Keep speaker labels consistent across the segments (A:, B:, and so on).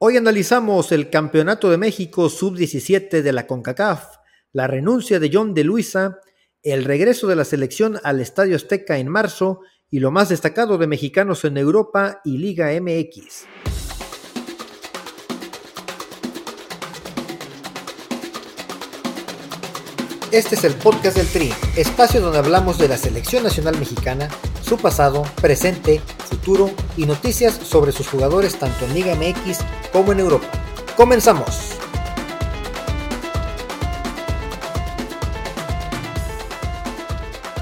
A: Hoy analizamos el Campeonato de México Sub-17 de la CONCACAF, la renuncia de John de Luisa, el regreso de la selección al Estadio Azteca en marzo y lo más destacado de mexicanos en Europa y Liga MX. Este es el podcast del Tri, espacio donde hablamos de la selección nacional mexicana, su pasado, presente, futuro y noticias sobre sus jugadores tanto en Liga MX como en Europa. Comenzamos.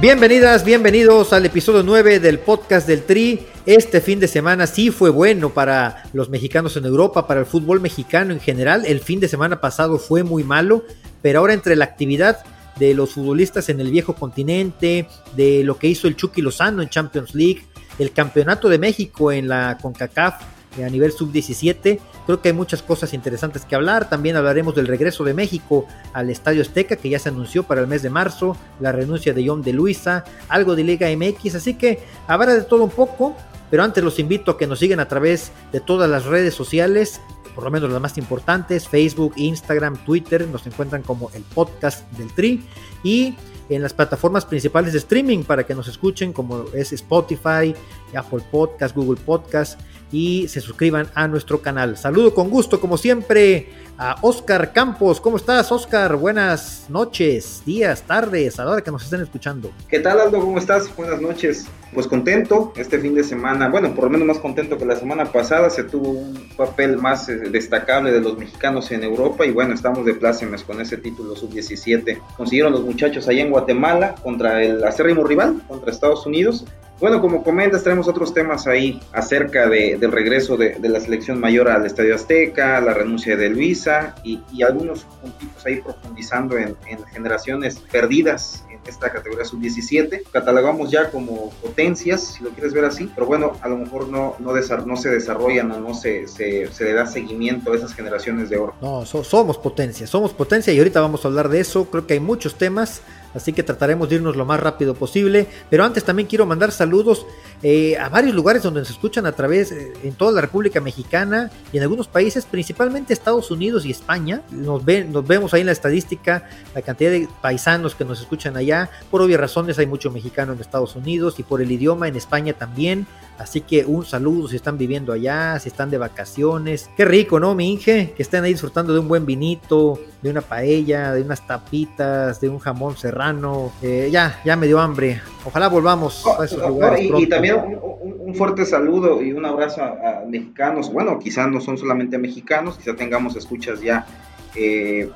A: Bienvenidas, bienvenidos al episodio 9 del podcast del Tri. Este fin de semana sí fue bueno para los mexicanos en Europa, para el fútbol mexicano en general. El fin de semana pasado fue muy malo, pero ahora entre la actividad de los futbolistas en el viejo continente, de lo que hizo el Chucky Lozano en Champions League, el campeonato de México en la CONCACAF eh, a nivel sub-17. Creo que hay muchas cosas interesantes que hablar. También hablaremos del regreso de México al Estadio Azteca, que ya se anunció para el mes de marzo, la renuncia de John de Luisa, algo de Liga MX. Así que habrá de todo un poco. Pero antes los invito a que nos sigan a través de todas las redes sociales por lo menos las más importantes, Facebook, Instagram, Twitter, nos encuentran como el podcast del Tri. Y en las plataformas principales de streaming para que nos escuchen como es Spotify, Apple Podcast, Google Podcast y se suscriban a nuestro canal. Saludo con gusto como siempre a Oscar Campos. ¿Cómo estás, Oscar? Buenas noches, días, tardes, a la hora que nos estén escuchando.
B: ¿Qué tal, Aldo? ¿Cómo estás? Buenas noches. Pues contento este fin de semana, bueno, por lo menos más contento que la semana pasada, se tuvo un papel más eh, destacable de los mexicanos en Europa y bueno, estamos de plácemes con ese título sub-17. Consiguieron los muchachos allá en Guatemala contra el acérrimo rival, contra Estados Unidos, bueno, como comentas, tenemos otros temas ahí acerca de, del regreso de, la selección mayor al Estadio Azteca, la renuncia de Luisa y, algunos puntitos ahí profundizando en, generaciones perdidas en esta categoría sub-17. Catalogamos ya como potencias, si lo quieres ver así, pero bueno, a lo mejor no, no, no se desarrollan o no se, se, le da seguimiento a esas generaciones de oro.
A: No, somos potencia, somos potencia y ahorita vamos a hablar de eso. Creo que hay muchos temas así que trataremos de irnos lo más rápido posible. Pero antes también quiero mandar saludos eh, a varios lugares donde se escuchan a través eh, en toda la República Mexicana y en algunos países, principalmente Estados Unidos y España. Nos, ven, nos vemos ahí en la estadística la cantidad de paisanos que nos escuchan allá. Por obvias razones hay mucho mexicano en Estados Unidos y por el idioma en España también. Así que un saludo si están viviendo allá, si están de vacaciones. Qué rico, ¿no, mi Inge? Que estén ahí disfrutando de un buen vinito, de una paella, de unas tapitas, de un jamón serrano. Eh, ya, ya me dio hambre. Ojalá volvamos a esos lugares.
B: y, también un, fuerte saludo y un abrazo a, mexicanos. Bueno, quizás no son solamente mexicanos, quizás tengamos escuchas ya. Eh,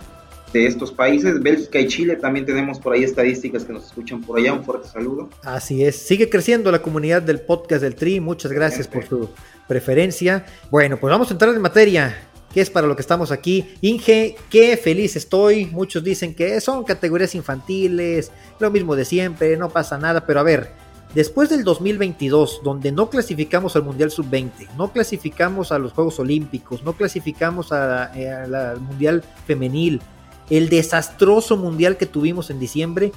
B: de estos países. Bélgica y Chile también tenemos por ahí estadísticas que nos escuchan por allá. Un fuerte saludo.
A: Así es. Sigue creciendo la comunidad del podcast del Tri. Muchas gracias por su preferencia. Bueno, pues vamos a entrar en materia. que es para lo que estamos aquí? Inge, qué feliz estoy. Muchos dicen que son categorías infantiles, lo mismo de siempre, no pasa nada. Pero a ver, Después del 2022, donde no clasificamos al Mundial Sub-20, no clasificamos a los Juegos Olímpicos, no clasificamos eh, al Mundial Femenil, el desastroso mundial que tuvimos en diciembre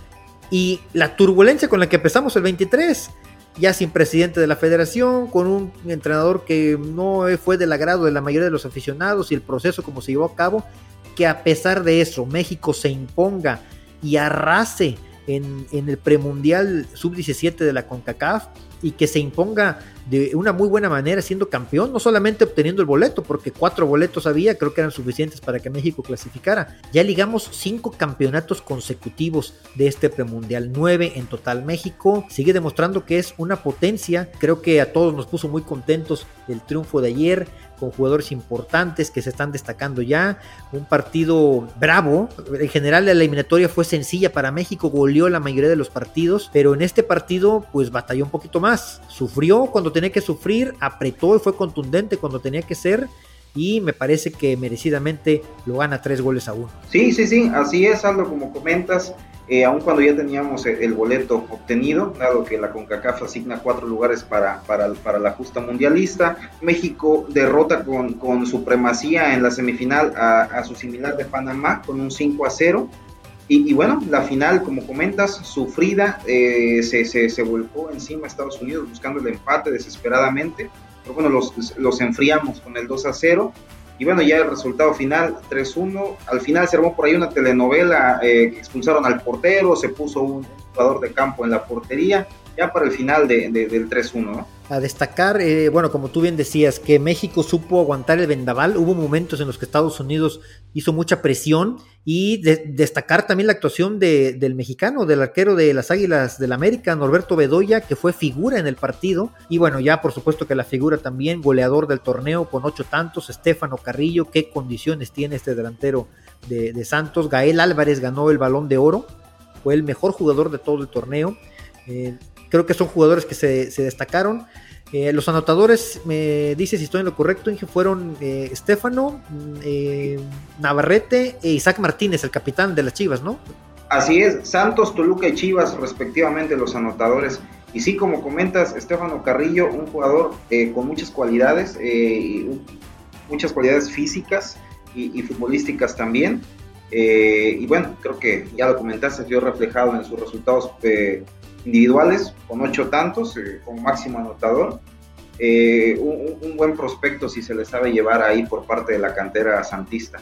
A: y la turbulencia con la que empezamos el 23, ya sin presidente de la federación, con un entrenador que no fue del agrado de la mayoría de los aficionados y el proceso como se llevó a cabo, que a pesar de eso México se imponga y arrase en, el premundial sub-17 de la CONCACAF y que se imponga de una muy buena manera siendo campeón, no solamente obteniendo el boleto, porque cuatro boletos había, creo que eran suficientes para que México clasificara. Ya ligamos cinco campeonatos consecutivos de este premundial, nueve en total. México sigue demostrando que es una potencia, creo que a todos nos puso muy contentos el triunfo de ayer con jugadores importantes que se están destacando ya. Un partido bravo. En general la eliminatoria fue sencilla para México, goleó la mayoría de los partidos, pero en este partido pues batalló un poquito más. Sufrió cuando tenía que sufrir, apretó y fue contundente cuando tenía que ser. y me parece que merecidamente lo gana tres goles a uno.
B: Sí, sí, sí, así es, Aldo, como comentas. Eh, aun cuando ya teníamos el boleto obtenido, dado que la CONCACAF asigna cuatro lugares para, para, para la justa mundialista, México derrota con, con supremacía en la semifinal a, a, su similar de Panamá con un 5 a 0. Y, y bueno, la final, como comentas, sufrida, eh, se, se, se, volcó encima a Estados Unidos buscando el empate desesperadamente. Pero bueno, los, los enfriamos con el 2 a 0 y bueno, ya el resultado final, 3-1. Al final se armó por ahí una telenovela, eh, expulsaron al portero, se puso un jugador de campo en la portería, ya para el final de, de, del 3-1, ¿no?
A: A destacar, eh, bueno, como tú bien decías, que México supo aguantar el vendaval. Hubo momentos en los que Estados Unidos hizo mucha presión y de, destacar también la actuación de, del mexicano, del arquero de las Águilas del América, Norberto Bedoya, que fue figura en el partido. Y bueno, ya por supuesto que la figura también, goleador del torneo con ocho tantos, Estefano Carrillo, qué condiciones tiene este delantero de, de Santos. Gael Álvarez ganó el balón de oro, fue el mejor jugador de todo el torneo. Eh, creo que son jugadores que se, destacaron. Eh, los anotadores, me dice si estoy en lo correcto, Inge, fueron eh, Estefano, eh, Navarrete e Isaac Martínez, el capitán de las Chivas, ¿no?
B: Así es, Santos, Toluca y Chivas, respectivamente, los anotadores. Y sí, como comentas, Estefano Carrillo, un jugador eh, con muchas cualidades, muchas cualidades físicas y, y futbolísticas también. y bueno, creo que ya lo comentaste, vio reflejado en sus resultados individuales con ocho tantos eh, como máximo anotador. Eh, un, buen prospecto si se le sabe llevar ahí por parte de la cantera santista.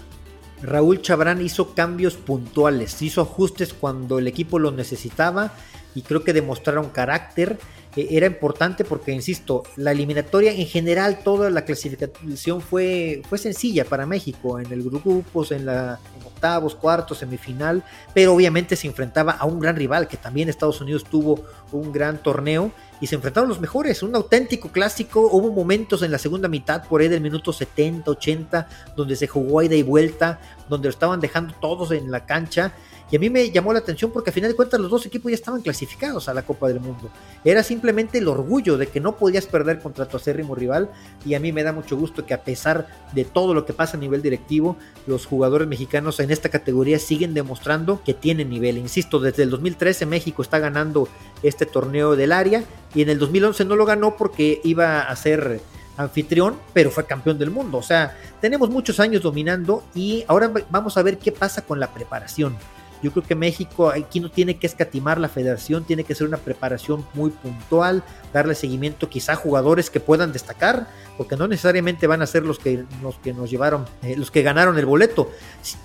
A: Raúl Chabrán hizo cambios puntuales, hizo ajustes cuando el equipo lo necesitaba y creo que demostraron carácter. Eh, era importante porque, insisto, la eliminatoria en general, toda la clasificación fue, fue sencilla para México, en el grupos, en la octavos, cuartos, semifinal, pero obviamente se enfrentaba a un gran rival, que también Estados Unidos tuvo un gran torneo y se enfrentaron los mejores, un auténtico clásico. Hubo momentos en la segunda mitad, por ahí del minuto 70, 80, donde se jugó ida y vuelta, donde lo estaban dejando todos en la cancha. Y a mí me llamó la atención porque a final de cuentas los dos equipos ya estaban clasificados a la Copa del Mundo. Era simplemente el orgullo de que no podías perder contra tu acérrimo rival. Y a mí me da mucho gusto que a pesar de todo lo que pasa a nivel directivo, los jugadores mexicanos en esta categoría siguen demostrando que tienen nivel. Insisto, desde el 2013 México está ganando este torneo del área y en el 2011 no lo ganó porque iba a ser anfitrión, pero fue campeón del mundo. O sea, tenemos muchos años dominando y ahora vamos a ver qué pasa con la preparación. Yo creo que México aquí no tiene que escatimar la federación, tiene que ser una preparación muy puntual, darle seguimiento quizá a jugadores que puedan destacar, porque no necesariamente van a ser los que, los que nos llevaron, eh, los que ganaron el boleto.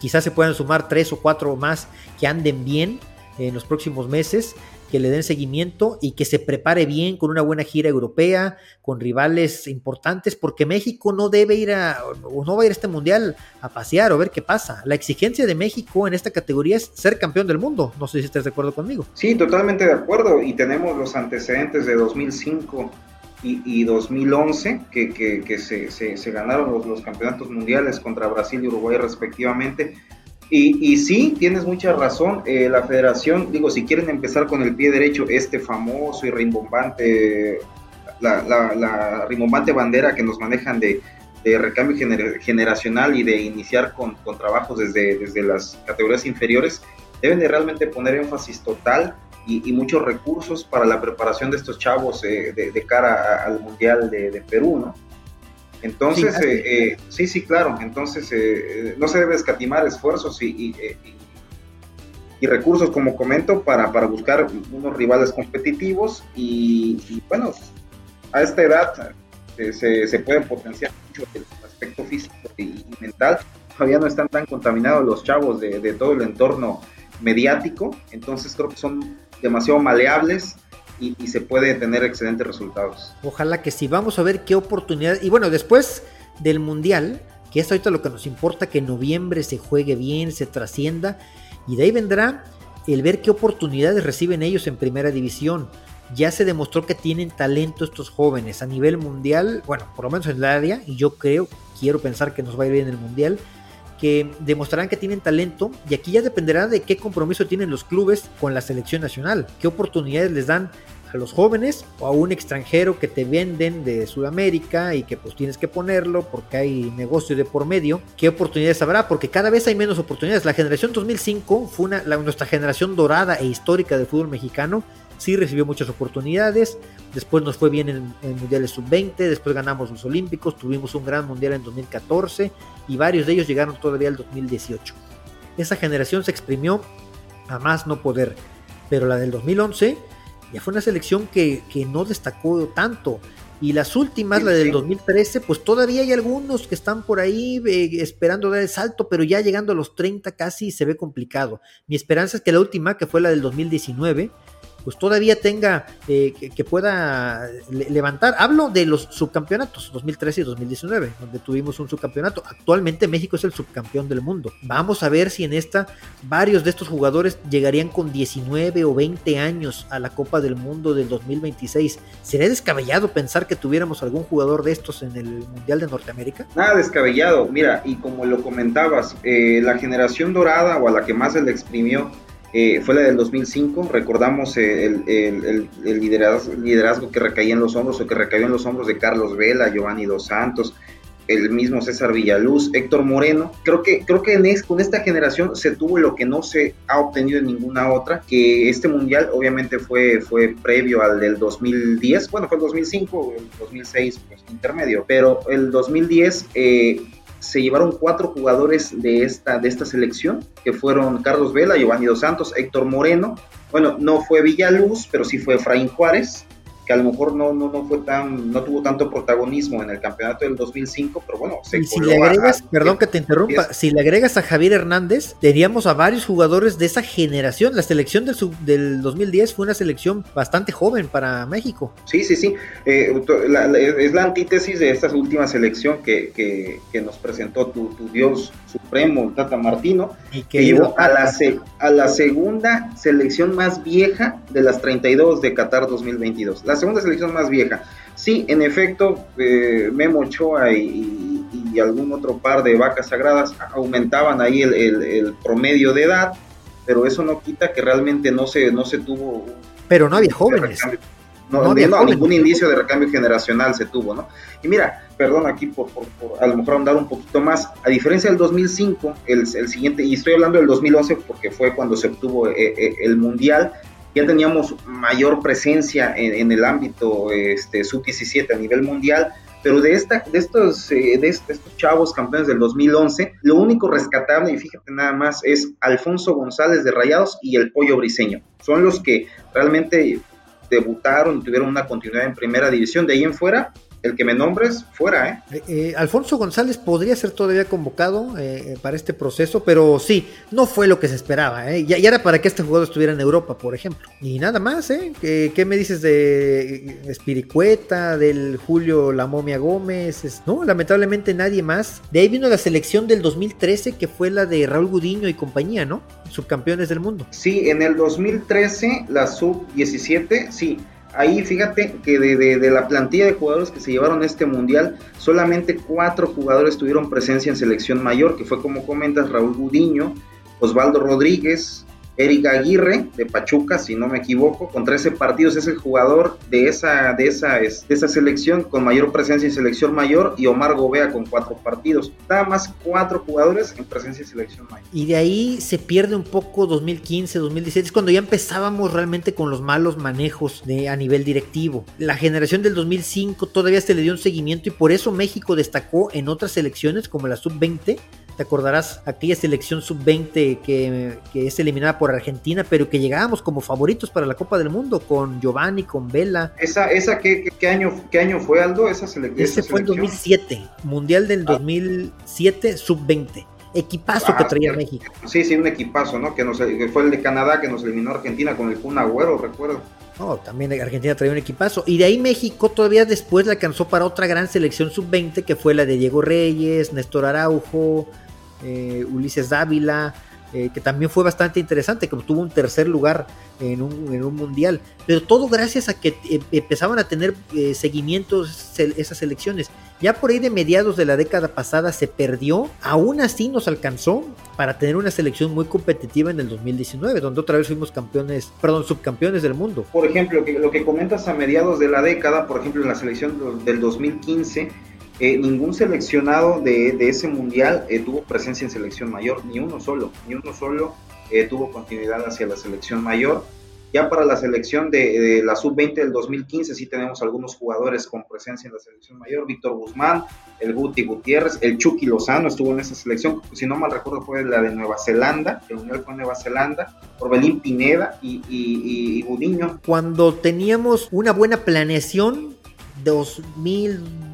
A: Quizás se puedan sumar tres o cuatro más que anden bien en los próximos meses que le den seguimiento y que se prepare bien con una buena gira europea, con rivales importantes, porque México no debe ir a, o no va a ir a este mundial a pasear o ver qué pasa. La exigencia de México en esta categoría es ser campeón del mundo. No sé si estás de acuerdo conmigo.
B: Sí, totalmente de acuerdo. Y tenemos los antecedentes de 2005 y, y 2011, que, que, que se, se, se, ganaron los, los campeonatos mundiales contra Brasil y Uruguay respectivamente y, y, sí, tienes mucha razón. Eh, la federación, digo, si quieren empezar con el pie derecho, este famoso y rimbombante, la, la, la rimbombante bandera que nos manejan de, de recambio gener, generacional y de iniciar con, trabajos desde, desde, las categorías inferiores, deben de realmente poner énfasis total y, muchos recursos para la preparación de estos chavos eh, de, cara al Mundial de, de Perú, ¿no? Entonces, sí, eh, eh, sí, sí, claro, entonces eh, no se debe escatimar esfuerzos y, y, y, recursos, como comento, para, para buscar unos rivales competitivos y, y bueno, a esta edad se, se, puede potenciar mucho el aspecto físico y, mental. Todavía no están tan contaminados los chavos de, de todo el entorno mediático, entonces creo que son demasiado maleables y, se puede tener excelentes resultados.
A: Ojalá que sí, vamos a ver qué oportunidad. Y bueno, después del Mundial, que es ahorita lo que nos importa, que en noviembre se juegue bien, se trascienda, y de ahí vendrá el ver qué oportunidades reciben ellos en primera división. Ya se demostró que tienen talento estos jóvenes a nivel mundial, bueno, por lo menos en el área, y yo creo, quiero pensar que nos va a ir bien en el mundial que demostrarán que tienen talento y aquí ya dependerá de qué compromiso tienen los clubes con la selección nacional, qué oportunidades les dan a los jóvenes o a un extranjero que te venden de Sudamérica y que pues tienes que ponerlo porque hay negocio de por medio, ¿qué oportunidades habrá? Porque cada vez hay menos oportunidades. La generación 2005 fue una, nuestra generación dorada e histórica del fútbol mexicano sí recibió muchas oportunidades, después nos fue bien en, en Mundiales Sub-20, después ganamos los Olímpicos, tuvimos un gran Mundial en 2014 y varios de ellos llegaron todavía al 2018. Esa generación se exprimió a más no poder, pero la del 2011 ya fue una selección que, que no destacó tanto. Y las últimas, la del 2013, pues todavía hay algunos que están por ahí eh, esperando dar el salto, pero ya llegando a los 30 casi se ve complicado. Mi esperanza es que la última, que fue la del 2019, pues todavía tenga, eh, que, pueda levantar. Hablo de los subcampeonatos 2013 y 2019, donde tuvimos un subcampeonato. Actualmente México es el subcampeón del mundo. Vamos a ver si en esta varios de estos jugadores llegarían con 19 o 20 años a la Copa del Mundo del 2026. ¿Sería descabellado pensar que tuviéramos algún jugador de estos en el Mundial de Norteamérica?
B: Nada descabellado. Mira, y como lo comentabas, eh, la generación dorada o a la que más se le exprimió eh, fue la del 2005, recordamos el, liderazgo, que recaía en los hombros o que recayó en los hombros de Carlos Vela, Giovanni Dos Santos, el mismo César Villaluz, Héctor Moreno. Creo que, creo que con esta generación se tuvo lo que no se ha obtenido en ninguna otra, que este mundial obviamente fue, fue previo al del 2010, bueno, fue el 2005, el 2006, pues intermedio, pero el 2010 eh, se llevaron cuatro jugadores de esta, de esta selección, que fueron Carlos Vela, Giovanni Dos Santos, Héctor Moreno. Bueno, no fue Villaluz, pero sí fue Efraín Juárez que a lo mejor no, no, no fue tan, no tuvo tanto protagonismo en el campeonato del 2005, pero bueno,
A: se si le agregas, perdón que te interrumpa, si le agregas a Javier Hernández, teníamos a varios jugadores de esa generación. La selección del, del 2010 fue una selección bastante joven para México.
B: Sí, sí, sí. Eh, es la antítesis de esta última selección que, que, que nos presentó tu, tu, Dios supremo, Tata Martino, y que, llevó a la, a la segunda selección más vieja de las 32 de Qatar 2022. La segunda selección más vieja. Sí, en efecto, eh, Memo Ochoa y, algún otro par de vacas sagradas aumentaban ahí el, promedio de edad, pero eso no quita que realmente no se, no se tuvo...
A: Pero no había jóvenes.
B: No, había ningún indicio de recambio generacional se tuvo, ¿no? Y mira, perdón aquí por, por, a lo mejor andar un poquito más, a diferencia del 2005, el, el, siguiente, y estoy hablando del 2011 porque fue cuando se obtuvo eh, eh, el Mundial, ya teníamos mayor presencia en, el ámbito este, sub-17 a nivel mundial, pero de, esta, de, estos, eh, de estos chavos campeones del 2011, lo único rescatable, y fíjate nada más, es Alfonso González de Rayados y el Pollo Briseño. Son los que realmente debutaron tuvieron una continuidad en primera división. De ahí en fuera, el que me nombres fuera, ¿eh?
A: eh, eh Alfonso González podría ser todavía convocado eh, para este proceso, pero sí, no fue lo que se esperaba, ¿eh? Ya, era para que este jugador estuviera en Europa, por ejemplo. Y nada más, ¿eh? ¿Qué, me dices de Espiricueta, del Julio La Momia Gómez? no, lamentablemente nadie más. De ahí vino la selección del 2013, que fue la de Raúl Gudiño y compañía, ¿no? Subcampeones del mundo.
B: Sí, en el 2013, la sub-17, sí ahí fíjate que de, la plantilla de jugadores que se llevaron este mundial, solamente cuatro jugadores tuvieron presencia en selección mayor, que fue como comentas Raúl Gudiño, Osvaldo Rodríguez, Eric Aguirre de Pachuca, si no me equivoco, con 13 partidos es el jugador de esa, de esa, de esa selección con mayor presencia en selección mayor y Omar Gobea con cuatro partidos. Nada más cuatro jugadores en presencia en selección mayor.
A: Y de ahí se pierde un poco 2015, 2016, cuando ya empezábamos realmente con los malos manejos de, a nivel directivo. La generación del 2005 todavía se le dio un seguimiento y por eso México destacó en otras selecciones como la sub-20 te acordarás aquella selección sub-20 que, es eliminada por Argentina, pero que llegábamos como favoritos para la Copa del Mundo con Giovanni, con Vela.
B: ¿Esa, esa qué, año, qué año fue, Aldo? Esa
A: Ese fue el 2007, Mundial del 2007 ah. sub-20 equipazo que ah, traía México.
B: Sí, sí, un equipazo, ¿no? Que, nos, fue el de Canadá que nos eliminó Argentina con el Kun Agüero, recuerdo.
A: No, también Argentina traía un equipazo. Y de ahí México todavía después le alcanzó para otra gran selección sub-20 que fue la de Diego Reyes, Néstor Araujo, eh, Ulises Dávila, eh, que también fue bastante interesante, que obtuvo un tercer lugar en un, mundial, pero todo gracias a que eh, empezaban a tener seguimientos esas elecciones. ya por ahí de mediados de la década pasada se perdió, aún así nos alcanzó para tener una selección muy competitiva en el 2019, donde otra vez fuimos campeones, perdón, subcampeones del mundo.
B: Por ejemplo, lo que comentas a mediados de la década, por ejemplo, en la selección del 2015, eh, ningún seleccionado de, ese mundial eh, tuvo presencia en selección mayor, ni uno solo, ni uno solo eh, tuvo continuidad hacia la selección mayor. Ya para la selección de, la sub-20 del 2015 sí tenemos algunos jugadores con presencia en la selección mayor, Víctor Guzmán, el Guti Gutiérrez, el Chucky Lozano estuvo en esa selección, si no mal recuerdo fue la de Nueva Zelanda, el mundial fue Nueva Zelanda, Orbelín Pineda y, y, y Gudiño.
A: Cuando teníamos una buena planeación, 2000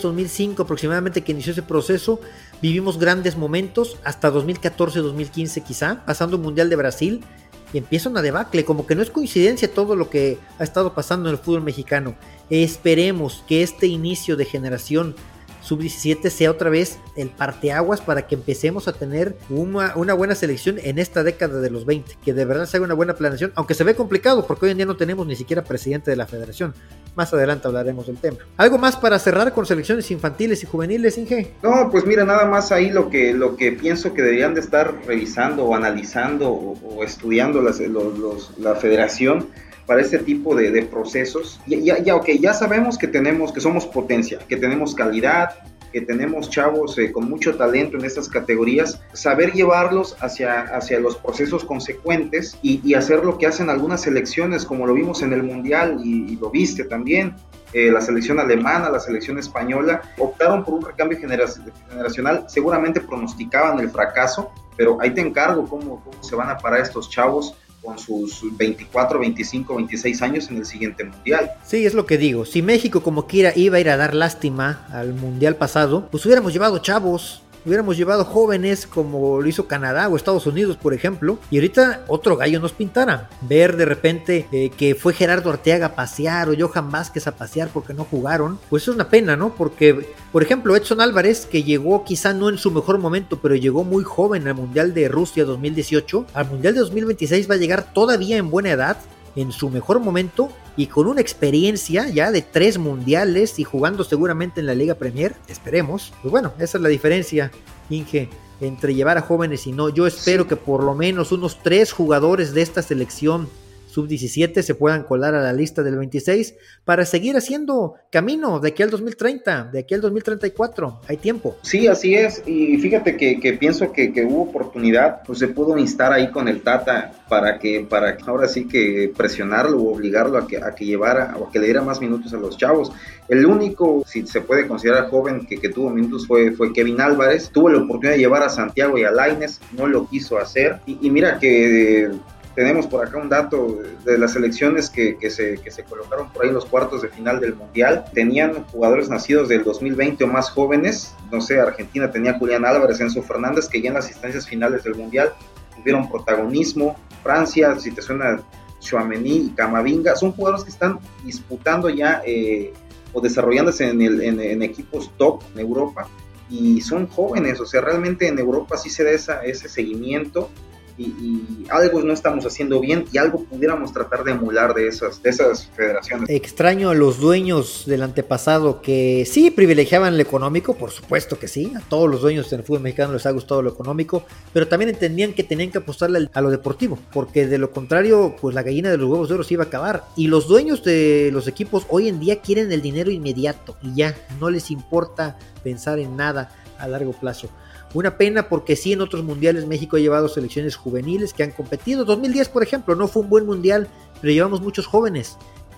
A: 2005 aproximadamente que inició ese proceso, vivimos grandes momentos, hasta 2014-2015 quizá, pasando un Mundial de Brasil, y empieza una debacle, como que no es coincidencia todo lo que ha estado pasando en el fútbol mexicano. Esperemos que este inicio de generación sub-17 sea otra vez el parteaguas para que empecemos a tener una, buena selección en esta década de los 20, que de verdad se haga una buena planeación, aunque se ve complicado porque hoy en día no tenemos ni siquiera presidente de la federación. Más adelante hablaremos del tema. ¿Algo más para cerrar con selecciones infantiles y juveniles, Inge?
B: No, pues mira, nada más ahí lo que, lo que pienso que deberían de estar revisando o analizando o, estudiando la federación para este tipo de, procesos. Ya, ya, ya sabemos que tenemos, que somos potencia, que tenemos calidad, que tenemos chavos eh, con mucho talento en estas categorías, saber llevarlos hacia, hacia los procesos consecuentes y, hacer lo que hacen algunas selecciones, como lo vimos en el Mundial y, lo viste también, eh, la selección alemana, la selección española, optaron por un recambio generacional, seguramente pronosticaban el fracaso, pero ahí te encargo cómo, cómo se van a parar estos chavos con sus 24, 25, 26 años en el siguiente mundial.
A: Sí, es lo que digo. Si México como quiera iba a ir a dar lástima al mundial pasado, pues hubiéramos llevado chavos, hubiéramos llevado jóvenes como lo hizo Canadá o Estados Unidos, por ejemplo, y ahorita otro gallo nos pintara. Ver de repente eh, que fue Gerardo Arteaga a pasear o Johan Vázquez a pasear porque no jugaron, pues es una pena, ¿no? Porque, por ejemplo, Edson Álvarez, que llegó quizá no en su mejor momento, pero llegó muy joven al Mundial de Rusia 2018, al Mundial de 2026 va a llegar todavía en buena edad, en su mejor momento y con una experiencia ya de tres mundiales y jugando seguramente en la Liga Premier, esperemos. Pues bueno, esa es la diferencia, Inge, entre llevar a jóvenes y no. Yo espero que por lo menos unos tres jugadores de esta selección sub-17 se puedan colar a la lista del 26 para seguir haciendo camino de aquí al 2030, de aquí al 2034. Hay tiempo.
B: Sí, así es. Y fíjate que, pienso que, hubo oportunidad, pues se pudo instar ahí con el Tata para que, para ahora sí que presionarlo o obligarlo a que, a que llevara o a que le diera más minutos a los chavos. El único, si se puede considerar joven, que, tuvo minutos fue, Kevin Álvarez. Tuvo la oportunidad de llevar a Santiago y a Laines, no lo quiso hacer. Y, y mira que tenemos por acá un dato de las elecciones que, se, que se colocaron por ahí en los cuartos de final del Mundial. Tenían jugadores nacidos del 2020 o más jóvenes. No sé, Argentina tenía Julián Álvarez, Enzo Fernández, que ya en las instancias finales del Mundial tuvieron protagonismo. Francia, si te suena Chouameni y Camavinga, son jugadores que están disputando ya eh, o desarrollándose en, el, en, equipos top en Europa y son jóvenes, o sea, realmente en Europa sí se da esa, ese seguimiento y, algo no estamos haciendo bien y algo pudiéramos tratar de emular de esas, de esas federaciones.
A: Extraño a los dueños del antepasado que sí privilegiaban lo económico, por supuesto que sí, a todos los dueños del fútbol mexicano les ha gustado lo económico, pero también entendían que tenían que apostarle a lo deportivo, porque de lo contrario, pues la gallina de los huevos de oro se iba a acabar. Y los dueños de los equipos hoy en día quieren el dinero inmediato y ya, no les importa pensar en nada a largo plazo. Una pena porque sí en otros mundiales México ha llevado selecciones juveniles que han competido. 2010, por ejemplo, no fue un buen mundial, pero llevamos muchos jóvenes.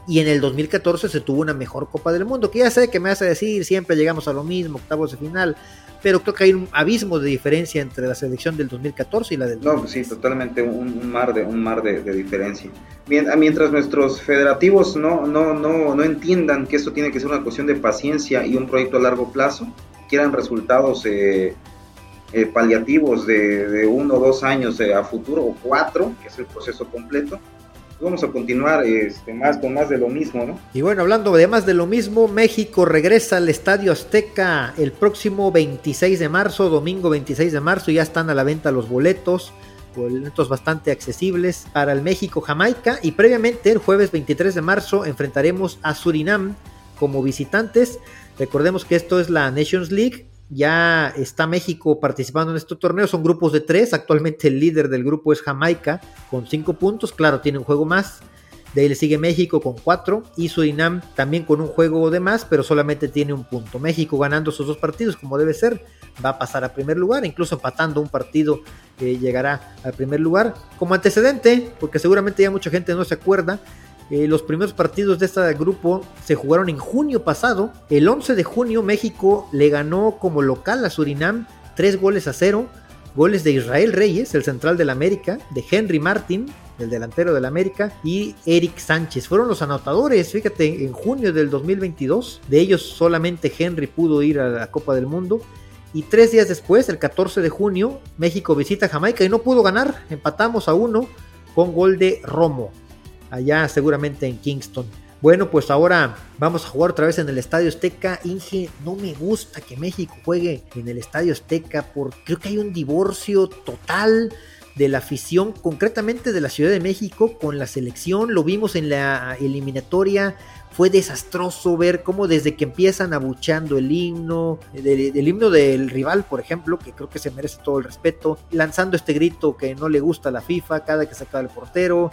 A: Y en el 2014 se tuvo una mejor Copa del Mundo, que ya sé que me hace decir, siempre llegamos a lo mismo, octavos de final, pero creo que hay un abismo de diferencia entre la selección del 2014 y la del 2010.
B: No, sí, totalmente un, mar de un mar de, diferencia. Mientras nuestros federativos no, no, no, no entiendan que esto tiene que ser una cuestión de paciencia y un proyecto a largo plazo, quieran resultados eh, eh, paliativos de, uno o dos años a futuro, o cuatro, que es el proceso completo, vamos a continuar este, más con más de lo mismo, ¿no?
A: Y bueno, hablando de más de lo mismo, México regresa al Estadio Azteca el próximo 26 de marzo, domingo 26 de marzo, ya están a la venta los boletos boletos bastante accesibles para el México-Jamaica y previamente el jueves 23 de marzo enfrentaremos a Surinam como visitantes. Recordemos que esto es la Nations League. Ya está México participando en este torneo. Son grupos de tres. Actualmente el líder del grupo es Jamaica con cinco puntos. Claro, tiene un juego más. De ahí le sigue México con 4 y Surinam también con un juego de más, pero solamente tiene un punto. México ganando sus dos partidos como debe ser, va a pasar a primer lugar, incluso empatando un partido eh, llegará al primer lugar. Como antecedente, porque seguramente ya mucha gente no se acuerda, eh, los primeros partidos de este grupo se jugaron en junio pasado. El 11 de junio México le ganó como local a Surinam 3 goles a 0. Goles de Israel Reyes, el central del América, de Henry Martin, el delantero del América, y Eric Sánchez. Fueron los anotadores, fíjate, en junio del 2022. De ellos solamente Henry pudo ir a la Copa del Mundo. Y tres días después, el 14 de junio, México visita Jamaica y no pudo ganar. Empatamos a uno con gol de Romo, allá seguramente en Kingston. Bueno, pues ahora vamos a jugar otra vez en el Estadio Azteca. Inge, no me gusta que México juegue en el Estadio Azteca porque creo que hay un divorcio total de la afición, concretamente de la Ciudad de México, con la selección. Lo vimos en la eliminatoria. Fue desastroso ver cómo desde que empiezan abuchando el himno, del, himno del rival, por ejemplo, que creo que se merece todo el respeto, lanzando este grito que no le gusta a la FIFA cada que saca el portero,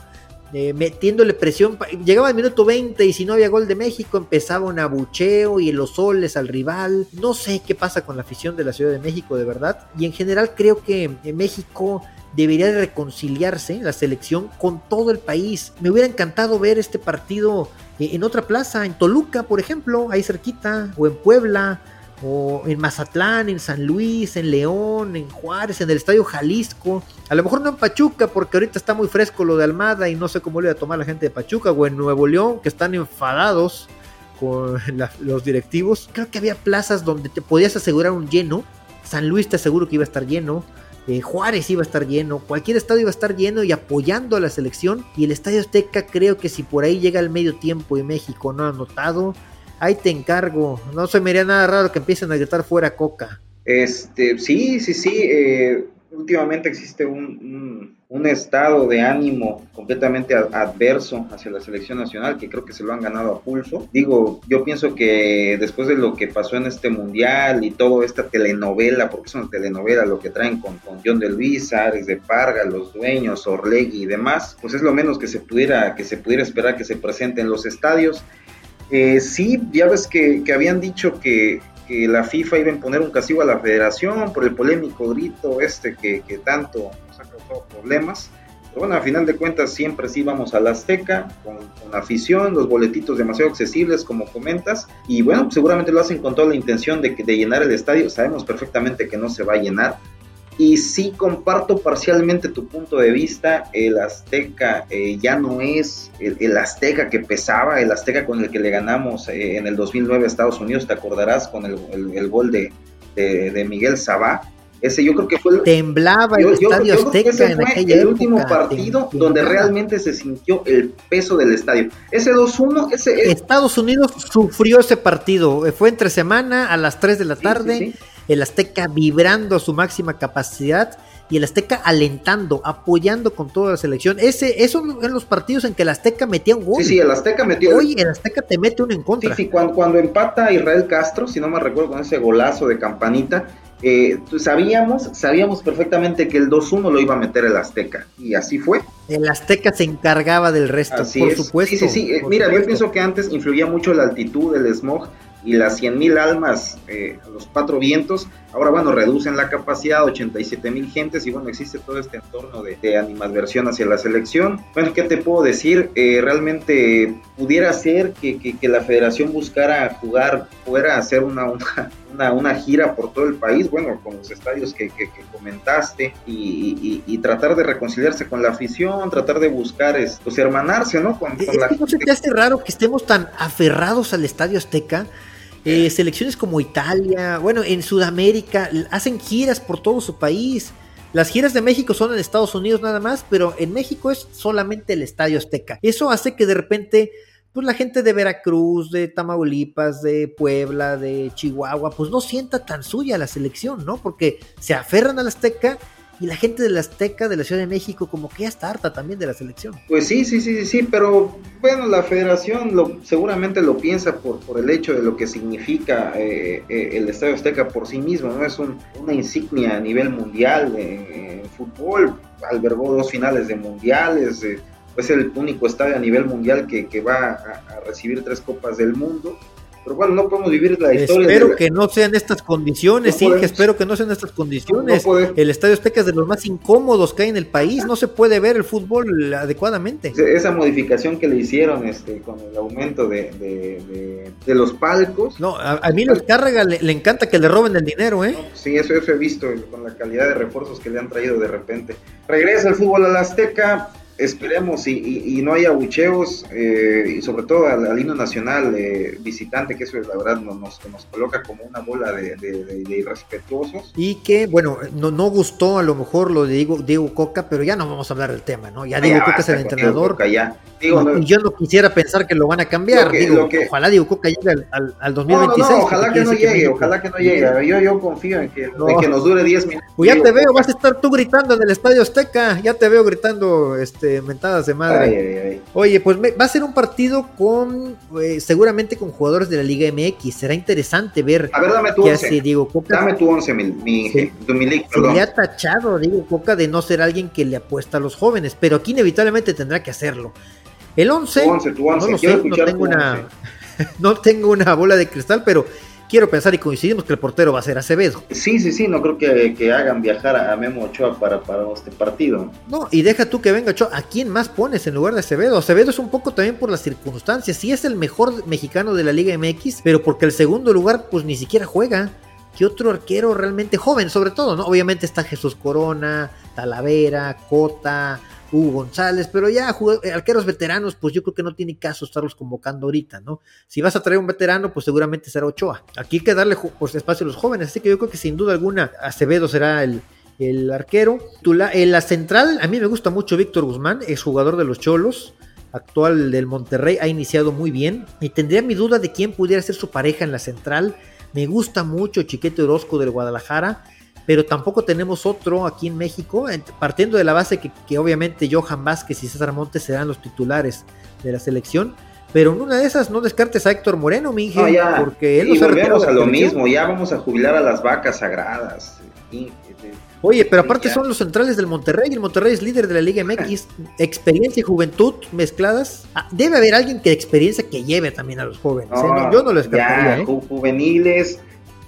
A: eh, metiéndole presión. Llegaba el minuto 20 y si no había gol de México empezaba un abucheo y los soles al rival. No sé qué pasa con la afición de la Ciudad de México de verdad. Y en general creo que en México debería de reconciliarse la selección con todo el país. Me hubiera encantado ver este partido eh, en otra plaza, en Toluca, por ejemplo, ahí cerquita, o en Puebla, o en Mazatlán, en San Luis, en León, en Juárez, en el Estadio Jalisco. A lo mejor no en Pachuca, porque ahorita está muy fresco lo de Almada y no sé cómo le va a tomar la gente de Pachuca, o en Nuevo León, que están enfadados con los directivos. Creo que había plazas donde te podías asegurar un lleno. San Luis te aseguro que iba a estar lleno. Eh, Juárez iba a estar lleno, cualquier estadio iba a estar lleno y apoyando a la selección. Y el Estadio Azteca creo que si por ahí llega el medio tiempo y México no ha anotado, ahí te encargo. No se me haría nada raro que empiecen a gritar fuera Coca.
B: Este, sí, sí, sí. Eh, últimamente existe un, estado de ánimo completamente adverso hacia la selección nacional, que creo que se lo han ganado a pulso. Digo, yo pienso que después de lo que pasó en este mundial y toda esta telenovela, porque es una telenovela lo que traen con, con John de Luis, Ares de Parga, los dueños, Orlegui y demás, pues es lo menos que se pudiera, que se pudiera esperar que se presente en los estadios. Eh, sí, ya ves que, habían dicho que la FIFA iba a imponer un castigo a la federación por el polémico grito este que, tanto nos ha causado problemas. Pero bueno, a final de cuentas siempre sí vamos a la Azteca con, afición, los boletitos demasiado accesibles como comentas y bueno, seguramente lo hacen con toda la intención de llenar el estadio. Sabemos perfectamente que no se va a llenar, y sí comparto parcialmente tu punto de vista, el Azteca eh, ya no es el, Azteca que pesaba, el Azteca con el que le ganamos eh, en el 2009 a Estados Unidos, te acordarás con el, gol de, de, Miguel Sabá. Ese yo creo que fue
A: el, temblaba el estadio Azteca en aquella
B: el último partido donde realmente se sintió el peso del estadio. Ese 2-1, ese
A: Estados Unidos sufrió ese partido, fue entre semana a las 3 de la tarde el Azteca vibrando a su máxima capacidad y el Azteca alentando, apoyando con toda la selección. Ese, esos en los partidos en que el Azteca metía un gol.
B: Sí, sí, el Azteca metió.
A: Hoy el Azteca te mete uno en contra.
B: Sí, sí, cuando, cuando empata Israel Castro, si no me recuerdo, con ese golazo de campanita, eh, sabíamos, sabíamos perfectamente que el 2-1 lo iba a meter el Azteca, y así fue.
A: El Azteca se encargaba del resto, por supuesto.
B: Sí, sí, sí. Mira, yo pienso que antes influía mucho la altitud, el smog, y las 100.000 almas, eh, los cuatro vientos, ahora bueno, reducen la capacidad a 87 mil gentes y bueno, existe todo este entorno de, animadversión hacia la selección. Bueno, ¿qué te puedo decir? Eh, realmente pudiera ser que, que, la federación buscara jugar, fuera hacer una, una, una, gira por todo el país, bueno, con los estadios que, que comentaste y, y, tratar de reconciliarse con la afición, tratar de buscar, pues hermanarse, ¿no? Con,
A: la ¿No se te hace raro que estemos tan aferrados al Estadio Azteca? Eh, selecciones como Italia, bueno, en Sudamérica, hacen giras por todo su país. Las giras de México son en Estados Unidos nada más, pero en México es solamente el Estadio Azteca. Eso hace que de repente, pues la gente de Veracruz, de Tamaulipas, de Puebla, de Chihuahua, pues no sienta tan suya la selección, ¿no? Porque se aferran al Azteca y la gente de la Azteca, de la Ciudad de México, como que ya está harta también de la selección.
B: Pues sí, sí, sí, sí, pero bueno, la federación lo, seguramente lo piensa por, por el hecho de lo que significa eh, eh, el Estadio Azteca por sí mismo, ¿no? Es una insignia a nivel mundial en fútbol, albergó dos finales de mundiales, eh, es el único estadio a nivel mundial que, va a recibir tres copas del mundo pero bueno, no podemos vivir la historia.
A: Espero que no sean estas condiciones, sí, que espero que no sean estas condiciones. el Estadio Azteca es de los más incómodos que hay en el país, no se puede ver el fútbol adecuadamente.
B: Esa modificación que le hicieron este, con el aumento de, de, los palcos.
A: No, a, mí los Cárraga le, encanta que le roben el dinero, ¿eh?
B: sí, eso, eso he visto con la calidad de refuerzos que le han traído de repente. Regresa el fútbol al Azteca esperemos y, no haya abucheos eh, y sobre todo al, himno nacional eh, visitante que eso es la verdad nos, nos, coloca como una bola de, irrespetuosos.
A: Y que bueno no, no gustó a lo mejor lo de Diego, Diego Coca pero ya no vamos a hablar del tema no ya Diego Coca es el entrenador. Ya. Digo, yo no quisiera pensar que lo van a cambiar digo, ojalá Diego Coca llegue al, al, 2026
B: no, ojalá que no llegue ojalá que no llegue. yo, yo confío en que, que nos dure 10 minutos
A: pues ya te veo vas a estar tú gritando en el Estadio Azteca ya te veo gritando este este, mentadas de madre. Oye, pues va a ser un partido con, eh, seguramente con jugadores de la Liga MX. Será interesante ver.
B: A ver, dame tu 11. Diego Coca. Dame tu 11, mi, mi, se,
A: le ha tachado Diego Coca de no ser alguien que le apuesta a los jóvenes, pero aquí inevitablemente tendrá que hacerlo. El 11, no lo sé, no tengo, una, no tengo una bola de cristal, pero quiero pensar y coincidimos que el portero va a ser Acevedo.
B: Sí, sí, sí, no creo que, hagan viajar a Memo Ochoa para, para este partido.
A: No, y deja tú que venga Ochoa, ¿a quién más pones en lugar de Acevedo? Acevedo es un poco también por las circunstancias, sí es el mejor mexicano de la Liga MX, pero porque el segundo lugar pues ni siquiera juega. ¿Qué otro arquero realmente joven, sobre todo, no? Obviamente está Jesús Corona, Talavera, Cota, Hugo González, pero ya eh, arqueros veteranos, pues yo creo que no tiene caso estarlos convocando ahorita, ¿no? Si vas a traer un veterano, pues seguramente será Ochoa. Aquí hay que darle pues, espacio a los jóvenes, así que yo creo que sin duda alguna Acevedo será el, el arquero. En la central, a mí me gusta mucho Víctor Guzmán, es jugador de los Cholos actual del Monterrey, ha iniciado muy bien y tendría mi duda de quién pudiera ser su pareja en la central. Me gusta mucho Chiquete Orozco del Guadalajara pero tampoco tenemos otro aquí en México, partiendo de la base que, obviamente Johan Vázquez y César Montes serán los titulares de la selección. Pero en una de esas no descartes a Héctor Moreno, mi
B: no, porque él y volvemos a lo mismo, ya vamos a jubilar a las vacas sagradas.
A: Oye, pero aparte son los centrales del Monterrey, el Monterrey es líder de la Liga MX, experiencia y juventud mezcladas. Ah, debe haber alguien que experiencia que lleve también a los jóvenes. ¿eh? yo no lo descartaría.
B: ¿eh? Juveniles,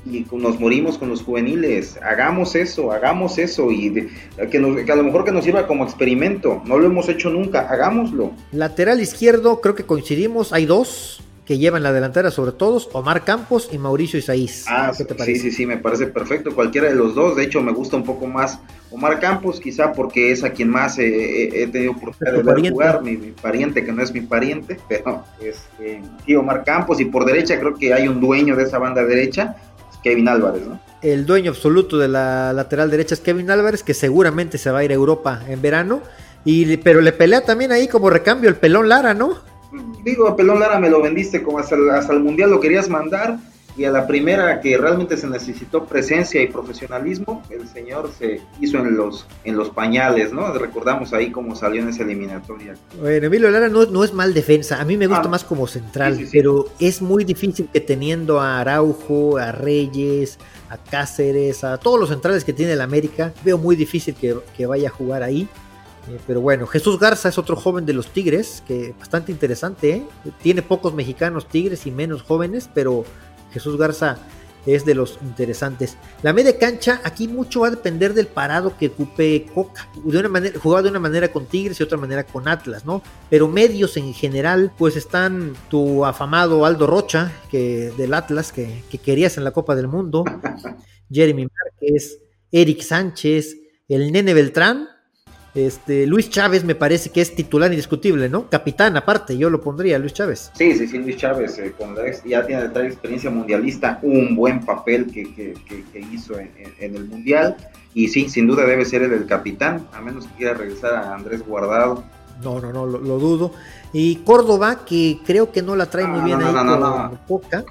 B: y nos morimos con los juveniles. Hagamos eso, hagamos eso y que, a lo mejor que nos sirva como experimento. No lo hemos hecho nunca, hagámoslo.
A: Lateral izquierdo, creo que coincidimos. Hay dos que llevan la delantera sobre todos, Omar Campos y Mauricio Isaís.
B: Ah, ¿Qué te parece? sí, sí, sí, me parece perfecto. Cualquiera de los dos, de hecho, me gusta un poco más Omar Campos, quizá porque es a quien más he tenido oportunidad de ver jugar, mi, pariente que no es mi pariente, pero este, sí, Omar Campos y por derecha creo que hay un dueño de esa banda derecha Kevin Álvarez, ¿no?
A: El dueño absoluto de la lateral derecha es Kevin Álvarez, que seguramente se va a ir a Europa en verano, y, pero le pelea también ahí como recambio el pelón Lara, ¿no?
B: Digo, pelón Lara me lo vendiste como hasta hasta el Mundial lo querías mandar, y a la primera que realmente se necesitó presencia y profesionalismo, el señor se hizo en los, en los pañales, ¿no? Recordamos ahí cómo salió en esa eliminatoria.
A: Bueno, Emilio Lara no, es mal defensa, a mí me gusta ah, más como central, pero es muy difícil que teniendo a Araujo, a Reyes, a Cáceres, a todos los centrales que tiene el América, veo muy difícil que, que vaya a jugar ahí. Eh, pero bueno, Jesús Garza es otro joven de los Tigres, que bastante interesante, ¿eh? Tiene pocos mexicanos Tigres y menos jóvenes, pero Jesús Garza es de los interesantes. La media cancha, aquí mucho va a depender del parado que ocupe Coca. De jugaba de una manera con Tigres y otra manera con Atlas, ¿no? Pero medios en general, pues están tu afamado Aldo Rocha, que del Atlas, que, que querías en la Copa del Mundo, Jeremy Márquez, Eric Sánchez, el Nene Beltrán, este, Luis Chávez me parece que es titular indiscutible, ¿no? Capitán, aparte, yo lo pondría, Luis Chávez.
B: Sí, sí, sí, Luis Chávez, eh, ya tiene trae experiencia mundialista, un buen papel que, que, que, hizo en, el Mundial. Y sí, sin duda debe ser el, el capitán, a menos que quiera regresar a Andrés Guardado.
A: No, no, no, lo, dudo. Y Córdoba, que creo que no la trae muy bien ahí
B: con Poca.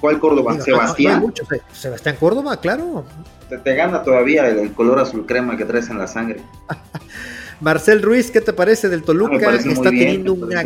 B: ¿Cuál Córdoba? Sebastián.
A: Sebastián Córdoba, claro.
B: Te, gana todavía el, color azul crema que traes en la sangre.
A: Marcel Ruiz, ¿qué te parece del Toluca? Está teniendo una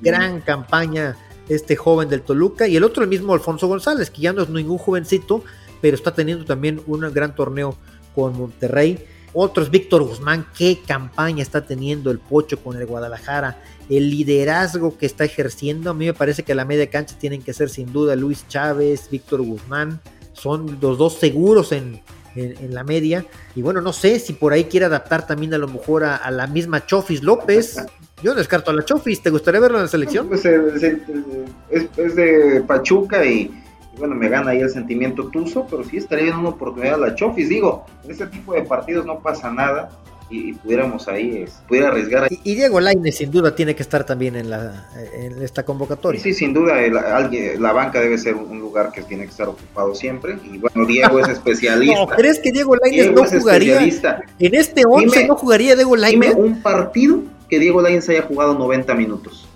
A: gran campaña este joven del Toluca. Y el otro, el mismo Alfonso González, que ya no es ningún jovencito, pero está teniendo también un gran torneo con Monterrey. Otros, Víctor Guzmán, qué campaña está teniendo el Pocho con el Guadalajara, el liderazgo que está ejerciendo. A mí me parece que la media cancha tienen que ser sin duda Luis Chávez, Víctor Guzmán, son los dos seguros en, la media. Y bueno, no sé si por ahí quiere adaptar también a lo mejor a, la misma Chofis López. Yo no descarto a la Chofis, ¿te gustaría verlo en la selección?
B: Pues, eh, es de Pachuca y bueno, me gana ahí el sentimiento tuso, pero sí estaría bien una oportunidad a la Chofis. Digo, en este tipo de partidos no pasa nada y, pudiéramos ahí, pudiera arriesgar.
A: Y, Diego Laine sin duda tiene que estar también en, la, en esta convocatoria.
B: Sí, sin duda, alguien, la banca debe ser un lugar que tiene que estar ocupado siempre. Y bueno, Diego es especialista.
A: no, ¿crees que Diego Laine no jugaría? En este 11 no jugaría Diego Laine.
B: Dime un partido que Diego Laine haya jugado 90 minutos.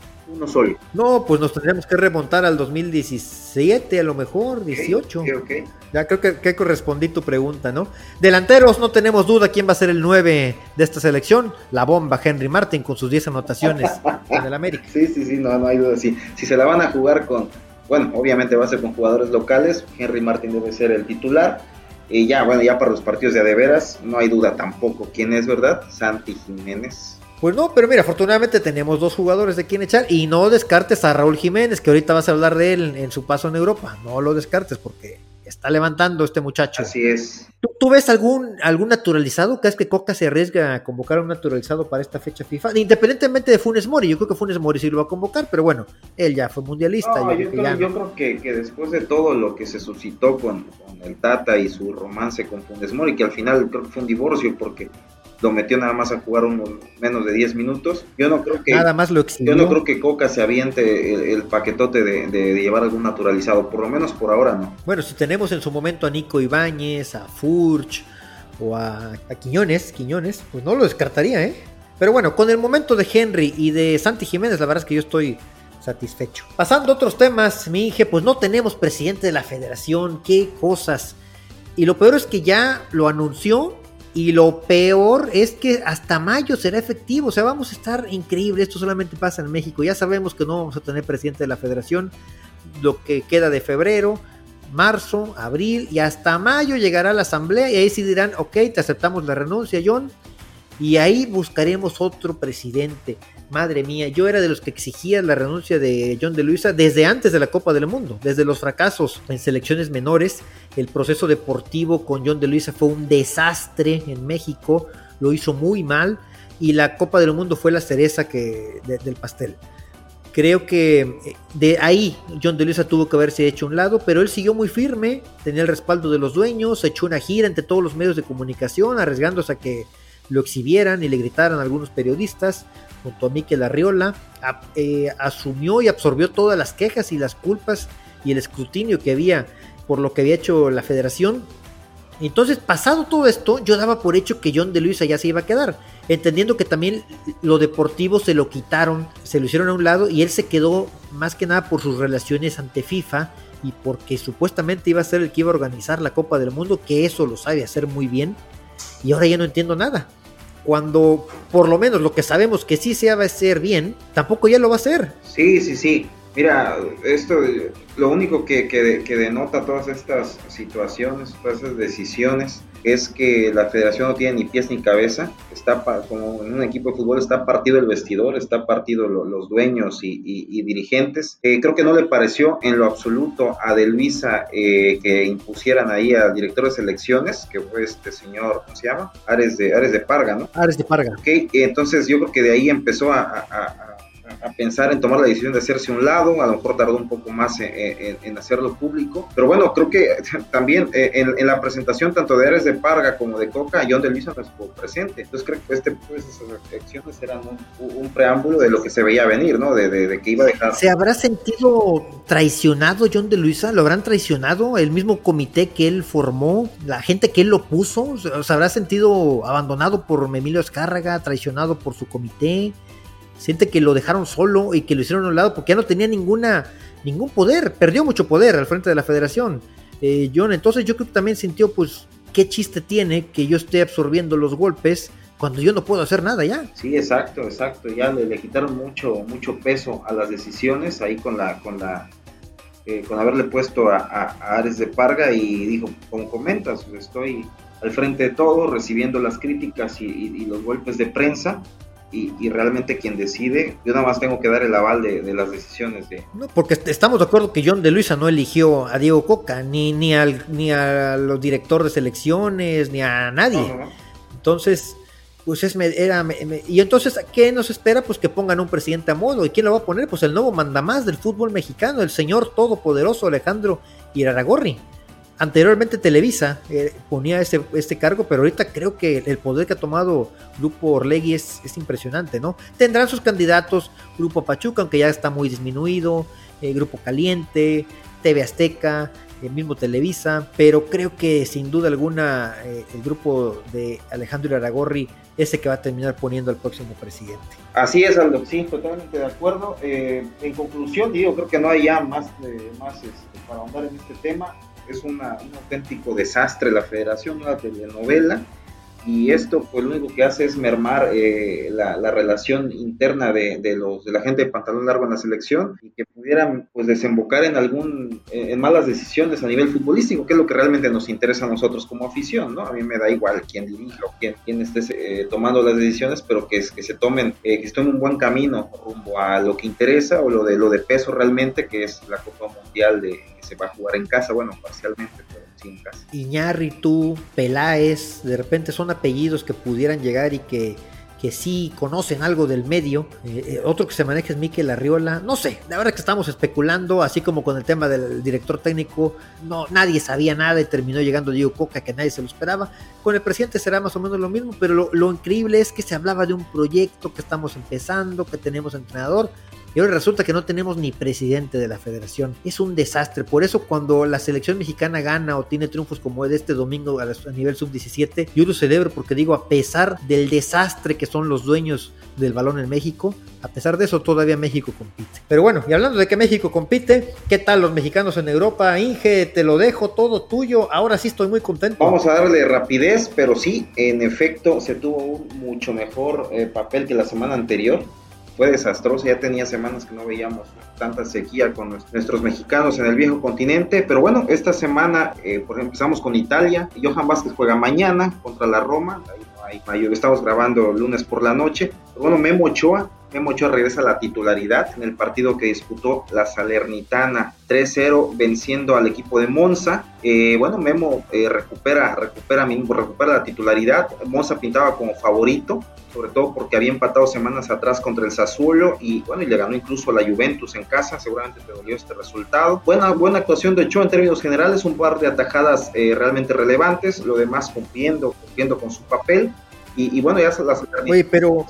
A: No, pues nos tendríamos que remontar al 2017, a lo mejor, 18. Ya creo que, que, correspondí tu pregunta, ¿no? Delanteros, no tenemos duda quién va a ser el 9 de esta selección. La bomba, Henry Martin, con sus 10 anotaciones en el América.
B: Sí, sí, sí, no, no hay duda. Si, si se la van a jugar con, bueno, obviamente va a ser con jugadores locales. Henry Martin debe ser el titular. Y ya, bueno, ya para los partidos de adeveras, no hay duda tampoco quién es, ¿verdad? Santi Jiménez
A: pues no, pero mira, afortunadamente tenemos dos jugadores de quien echar y no descartes a Raúl Jiménez, que ahorita vas a hablar de él en, su paso en Europa. No lo descartes porque está levantando este muchacho.
B: Así es.
A: ¿Tú, ves algún, algún naturalizado? ¿Crees que Coca se arriesga a convocar a un naturalizado para esta fecha FIFA? Independientemente de Funes Mori, yo creo que Funes Mori sí lo va a convocar, pero bueno, él ya fue mundialista.
B: yo, creo, que, que, después de todo lo que se suscitó con, con, el Tata y su romance con Funes Mori, que al final creo que fue un divorcio porque lo metió nada más a jugar unos menos de 10 minutos. Yo no creo que
A: nada más lo
B: yo no creo que Coca se aviente el, paquetote de, llevar algún naturalizado, por lo menos por ahora no.
A: Bueno, si tenemos en su momento a Nico Ibáñez, a Furch o a, Quiñones, Quiñones, pues no lo descartaría, ¿eh? Pero bueno, con el momento de Henry y de Santi Jiménez, la verdad es que yo estoy satisfecho. Pasando a otros temas, mi hija, pues no tenemos presidente de la federación, qué cosas. Y lo peor es que ya lo anunció y lo peor es que hasta mayo será efectivo. O sea, vamos a estar increíble. Esto solamente pasa en México. Ya sabemos que no vamos a tener presidente de la federación. Lo que queda de febrero, marzo, abril y hasta mayo llegará la asamblea y ahí sí dirán, ok, te aceptamos la renuncia, John. Y ahí buscaremos otro presidente. Madre mía, yo era de los que exigía la renuncia de John de Luisa desde antes de la Copa del Mundo, desde los fracasos en selecciones menores. El proceso deportivo con John de Luisa fue un desastre en México, lo hizo muy mal y la Copa del Mundo fue la cereza del pastel. Creo que eh, de ahí John de Luisa tuvo que haberse hecho un lado, pero él siguió muy firme, tenía el respaldo de los dueños, echó una gira entre todos los medios de comunicación, arriesgándose a que lo exhibieran y le gritaran a algunos periodistas junto a Miquel Arriola, eh, asumió y absorbió todas las quejas y las culpas y el escrutinio que había por lo que había hecho la federación. Entonces, pasado todo esto, yo daba por hecho que John de Luisa ya se iba a quedar, entendiendo que también lo deportivo se lo quitaron, se lo hicieron a un lado y él se quedó más que nada por sus relaciones ante FIFA y porque supuestamente iba a ser el que iba a organizar la Copa del Mundo, que eso lo sabe hacer muy bien. Y ahora ya no entiendo nada cuando por lo menos lo que sabemos que sí se va a hacer bien, tampoco ya lo va a hacer.
B: Sí, sí, sí. Mira, esto, lo único que, que, que denota todas estas situaciones, todas estas decisiones, es que la federación no tiene ni pies ni cabeza, está como en un equipo de fútbol está partido el vestidor, está partido los dueños y, dirigentes. Eh, creo que no le pareció en lo absoluto a De Luisa eh, que impusieran ahí al director de selecciones, que fue este señor, ¿cómo se llama? Ares de, Ares de Parga, ¿no?
A: Ares de Parga.
B: Ok, entonces yo creo que de ahí empezó a a, pensar en tomar la decisión de hacerse un lado, a lo mejor tardó un poco más en, hacerlo público, pero bueno, creo que también eh, en, la presentación tanto de Ares de Parga como de Coca, John de Luisa no estuvo presente, entonces creo que este, pues, esas reflexiones eran un, preámbulo de lo que se veía venir, ¿no? De, que iba a dejar...
A: ¿Se habrá sentido traicionado John de Luisa? ¿Lo habrán traicionado el mismo comité que él formó? ¿La gente que él lo puso? ¿Se habrá sentido abandonado por Emilio Escárraga, traicionado por su comité? Siente que lo dejaron solo y que lo hicieron a un lado porque ya no tenía ninguna, ningún poder, perdió mucho poder al frente de la federación. Eh, John, entonces yo creo que también sintió, pues, qué chiste tiene que yo esté absorbiendo los golpes cuando yo no puedo hacer nada ya.
B: Sí, exacto, exacto. Ya le, quitaron mucho, mucho peso a las decisiones ahí con la, con la, eh, con haberle puesto a, Ares de Parga y dijo, como comentas, estoy al frente de todo, recibiendo las críticas y los golpes de prensa y, realmente quien decide, yo nada más tengo que dar el aval de, las decisiones de...
A: No, porque estamos de acuerdo que John de Luisa no eligió a Diego Coca, ni, ni, al, ni a los directores de selecciones, ni a nadie. Entonces, pues es, era, y entonces, ¿qué nos espera? Pues que pongan un presidente a modo. ¿Y quién lo va a poner? Pues el nuevo mandamás del fútbol mexicano, el señor todopoderoso Alejandro Iraragorri. Anteriormente Televisa eh, ponía este, este cargo, pero ahorita creo que el poder que ha tomado Grupo Orlegui es, impresionante, ¿no? Tendrán sus candidatos, Grupo Pachuca, aunque ya está muy disminuido, eh, Grupo Caliente, TV Azteca, el mismo Televisa, pero creo que sin duda alguna eh, el grupo de Alejandro Aragorri es el que va a terminar poniendo al próximo presidente.
B: Así es, Aldo, sí, totalmente de acuerdo. en conclusión, digo, creo que no hay ya más, más este, para ahondar en este tema es un auténtico desastre la federación, una telenovela, y esto pues lo único que hace es mermar eh, la, relación interna de, los de la gente de pantalón largo en la selección y que pudieran pues desembocar en algún en malas decisiones a nivel futbolístico que es lo que realmente nos interesa a nosotros como afición no a mí me da igual quién dirija o quién, quién esté eh, tomando las decisiones pero que, se tomen eh, que estén en un buen camino rumbo a lo que interesa o lo de lo de peso realmente que es la Copa Mundial de que se va a jugar en casa bueno parcialmente pero
A: Iñárritu, Peláez, de repente son apellidos que pudieran llegar y que, que sí conocen algo del medio. Eh, eh, otro que se maneja es Miquel Arriola. No sé, la verdad que estamos especulando, así como con el tema del director técnico, no, nadie sabía nada y terminó llegando Diego Coca, que nadie se lo esperaba. Con el presidente será más o menos lo mismo, pero lo, lo increíble es que se hablaba de un proyecto que estamos empezando, que tenemos entrenador y ahora resulta que no tenemos ni presidente de la federación. Es un desastre. Por eso cuando la selección mexicana gana o tiene triunfos como el de este domingo a, nivel sub-17, yo lo celebro porque digo, a pesar del desastre que son los dueños del balón en México, a pesar de eso todavía México compite. Pero bueno, y hablando de que México compite, ¿qué tal los mexicanos en Europa? Inge, te lo dejo todo tuyo. Ahora sí estoy muy contento.
B: Vamos a darle rapidez, pero sí, en efecto, se tuvo un mucho mejor eh, papel que la semana anterior fue desastroso, ya tenía semanas que no veíamos tanta sequía con nuestros mexicanos en el viejo continente, pero bueno, esta semana eh, por ejemplo, empezamos con Italia, Johan Vázquez juega mañana contra la Roma, ahí estamos grabando lunes por la noche, bueno, Memo Ochoa, Memo Ochoa regresa a la titularidad en el partido que disputó la Salernitana 3-0 venciendo al equipo de Monza. Eh, bueno, Memo eh, recupera, recupera, recupera la titularidad. Monza pintaba como favorito sobre todo porque había empatado semanas atrás contra el Sassuolo y bueno, y le ganó incluso a la Juventus en casa, seguramente te dolió este resultado. Buena, buena actuación de Ochoa en términos generales, un par de atajadas eh, realmente relevantes, lo demás cumpliendo, cumpliendo con su papel. Y, bueno, ya se las...
A: Oye, pero...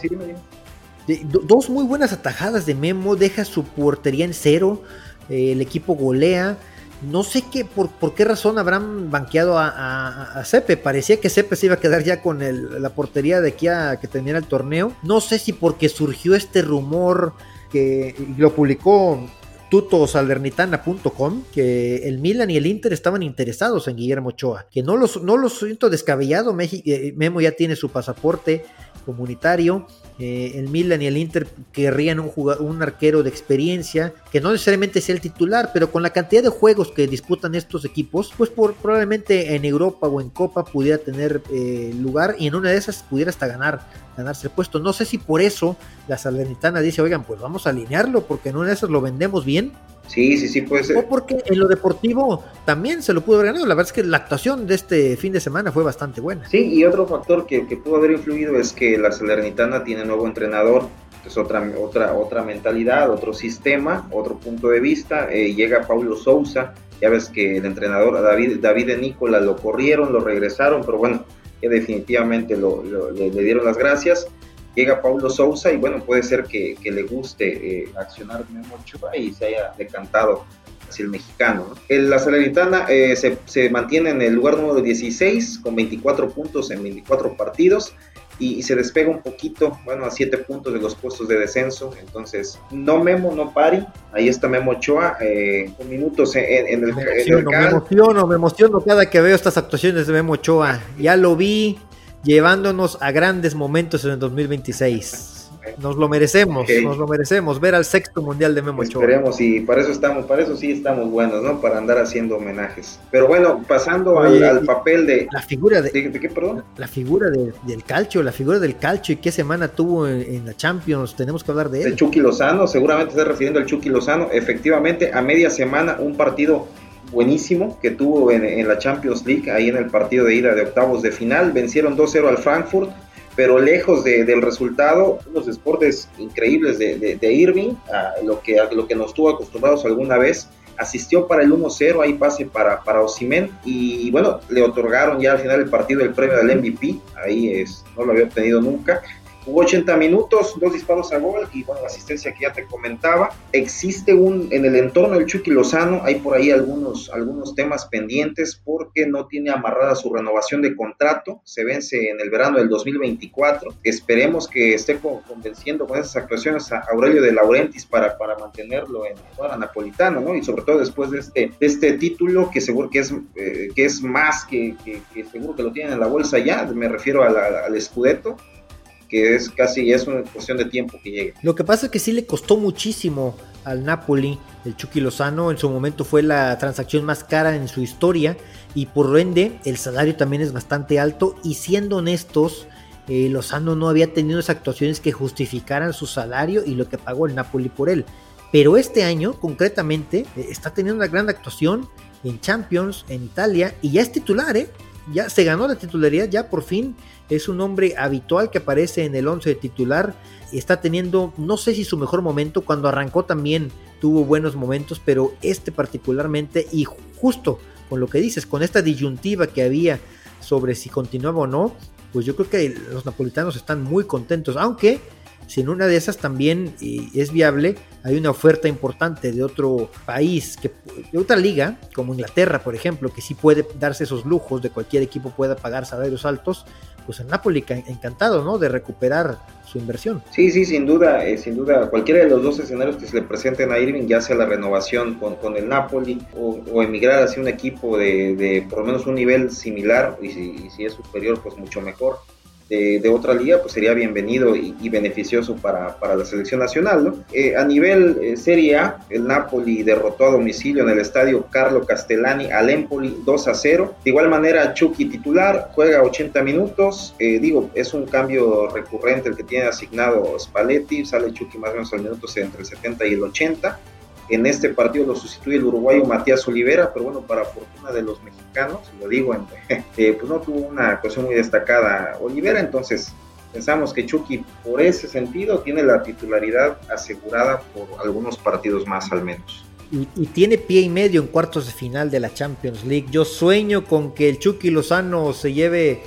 A: dos muy buenas atajadas de Memo, deja su portería en cero, eh, el equipo golea. No sé qué, por, por qué razón habrán banqueado a, a, Cepe. Parecía que Cepe se iba a quedar ya con la portería de aquí a que terminara el torneo. No sé si porque surgió este rumor que lo publicó tutosaldernitana.com que el Milan y el Inter estaban interesados en Guillermo Ochoa, que no los, no los siento descabellado, eh, Memo ya tiene su pasaporte comunitario, eh, el Milan y el Inter querrían un, arquero de experiencia, que no necesariamente sea el titular, pero con la cantidad de juegos que disputan estos equipos, pues probablemente en Europa o en Copa pudiera tener eh, lugar y en una de esas pudiera hasta ganar, ganarse el puesto. No sé si por eso la Salernitana dice, oigan, pues vamos a alinearlo, porque en una de esas lo vendemos bien
B: Sí, sí, sí, puede ser.
A: O porque en lo deportivo también se lo pudo haber ganado. La verdad es que la actuación de este fin de semana fue bastante buena.
B: Sí, y otro factor que, que pudo haber influido es que la Salernitana tiene nuevo entrenador. Es otra, otra, otra mentalidad, otro sistema, otro punto de vista. Eh, llega Paulo Sousa, ya ves que el entrenador David, David de Nicola lo corrieron, lo regresaron, pero bueno, que definitivamente lo, le, dieron las gracias. Llega Paulo Sousa y bueno, puede ser que, que le guste eh, accionar Memo Ochoa y se haya decantado hacia el mexicano. ¿no? La Salernitana eh, se, se, mantiene en el lugar número 16 con 24 puntos en 24 partidos y, se despega un poquito, bueno, a 7 puntos de los puestos de descenso. Entonces, no Memo, no Pari. Ahí está Memo Ochoa, eh, con minutos en, en, el,
A: me emociono, me emociono, me emociono cada que veo estas actuaciones de Memo Ochoa. Ya lo vi llevándonos a grandes momentos en el 2026. Nos lo merecemos, nos lo merecemos, ver al sexto mundial de Memo Ochoa.
B: Esperemos, y para eso estamos, para eso sí estamos buenos, ¿no? Para andar haciendo homenajes. Pero bueno, pasando al, papel de.
A: La figura de.
B: ¿De, qué, perdón?
A: La figura del calcio, la figura del calcio y qué semana tuvo en, la Champions, tenemos que hablar de él.
B: De Chucky Lozano, seguramente está refiriendo al Chucky Lozano. Efectivamente, a media semana, un partido buenísimo que tuvo en, la Champions League, ahí en el partido de ida de octavos de final. Vencieron 2-0 al Frankfurt pero lejos de, del resultado, unos deportes increíbles de, de, Irving, a lo, que, a lo que nos tuvo acostumbrados alguna vez, asistió para el 1-0, ahí pase para, para Osimen, y bueno, le otorgaron ya al final del partido el premio del MVP, ahí es, no lo había obtenido nunca, Hubo 80 minutos, dos disparos a gol y bueno, la asistencia que ya te comentaba. Existe un, en el entorno del Chucky Lozano, hay por ahí algunos, algunos temas pendientes porque no tiene amarrada su renovación de contrato. Se vence en el verano del 2024. Esperemos que esté convenciendo con esas actuaciones a Aurelio de Laurentis para, para mantenerlo en la napolitano, ¿no? Y sobre todo después de este, de este título que seguro que es, eh, que es más que, que, seguro que lo tienen en la bolsa ya. Me refiero al Scudetto que es casi una cuestión de tiempo que llegue.
A: Lo que pasa es que sí le costó muchísimo al Napoli, el Chucky Lozano, en su momento fue la transacción más cara en su historia y por ende el salario también es bastante alto y siendo honestos, eh, Lozano no había tenido esas actuaciones que justificaran su salario y lo que pagó el Napoli por él. Pero este año, concretamente, eh, está teniendo una gran actuación en Champions, en Italia, y ya es titular, ¿eh? Ya se ganó la titularidad, ya por fin es un hombre habitual que aparece en el 11 de titular. Está teniendo, no sé si su mejor momento, cuando arrancó también tuvo buenos momentos, pero este particularmente y justo con lo que dices, con esta disyuntiva que había sobre si continuaba o no, pues yo creo que los napolitanos están muy contentos, aunque si en una de esas también es viable, hay una oferta importante de otro país, que, de otra liga, como Inglaterra, por ejemplo, que sí puede darse esos lujos de cualquier equipo pueda pagar salarios altos, pues el Napoli encantado, ¿no? De recuperar su inversión.
B: Sí, sí, sin duda, eh, sin duda, cualquiera de los dos escenarios que se le presenten a Irving, ya sea la renovación con, con el Napoli o, emigrar hacia un equipo de, de, por lo menos un nivel similar y si, y si es superior, pues mucho mejor de, otra liga, pues sería bienvenido y, beneficioso para, la selección nacional. Eh, a nivel eh, Serie A, el Napoli derrotó a domicilio en el estadio Carlo Castellani al Empoli 2 a 0. De igual manera, Chucky titular, juega 80 minutos. Eh, digo, es un cambio recurrente el que tiene asignado Spalletti. Sale Chucky más o menos al minuto entre el 70 y el 80. En este partido lo sustituye el uruguayo Matías Olivera, pero bueno, para fortuna de los mexicanos, lo digo, eh, pues no tuvo una actuación muy destacada Olivera, entonces pensamos que Chucky por ese sentido tiene la titularidad asegurada por algunos partidos más al menos.
A: Y, y, tiene pie y medio en cuartos de final de la Champions League. Yo sueño con que el Chucky Lozano se lleve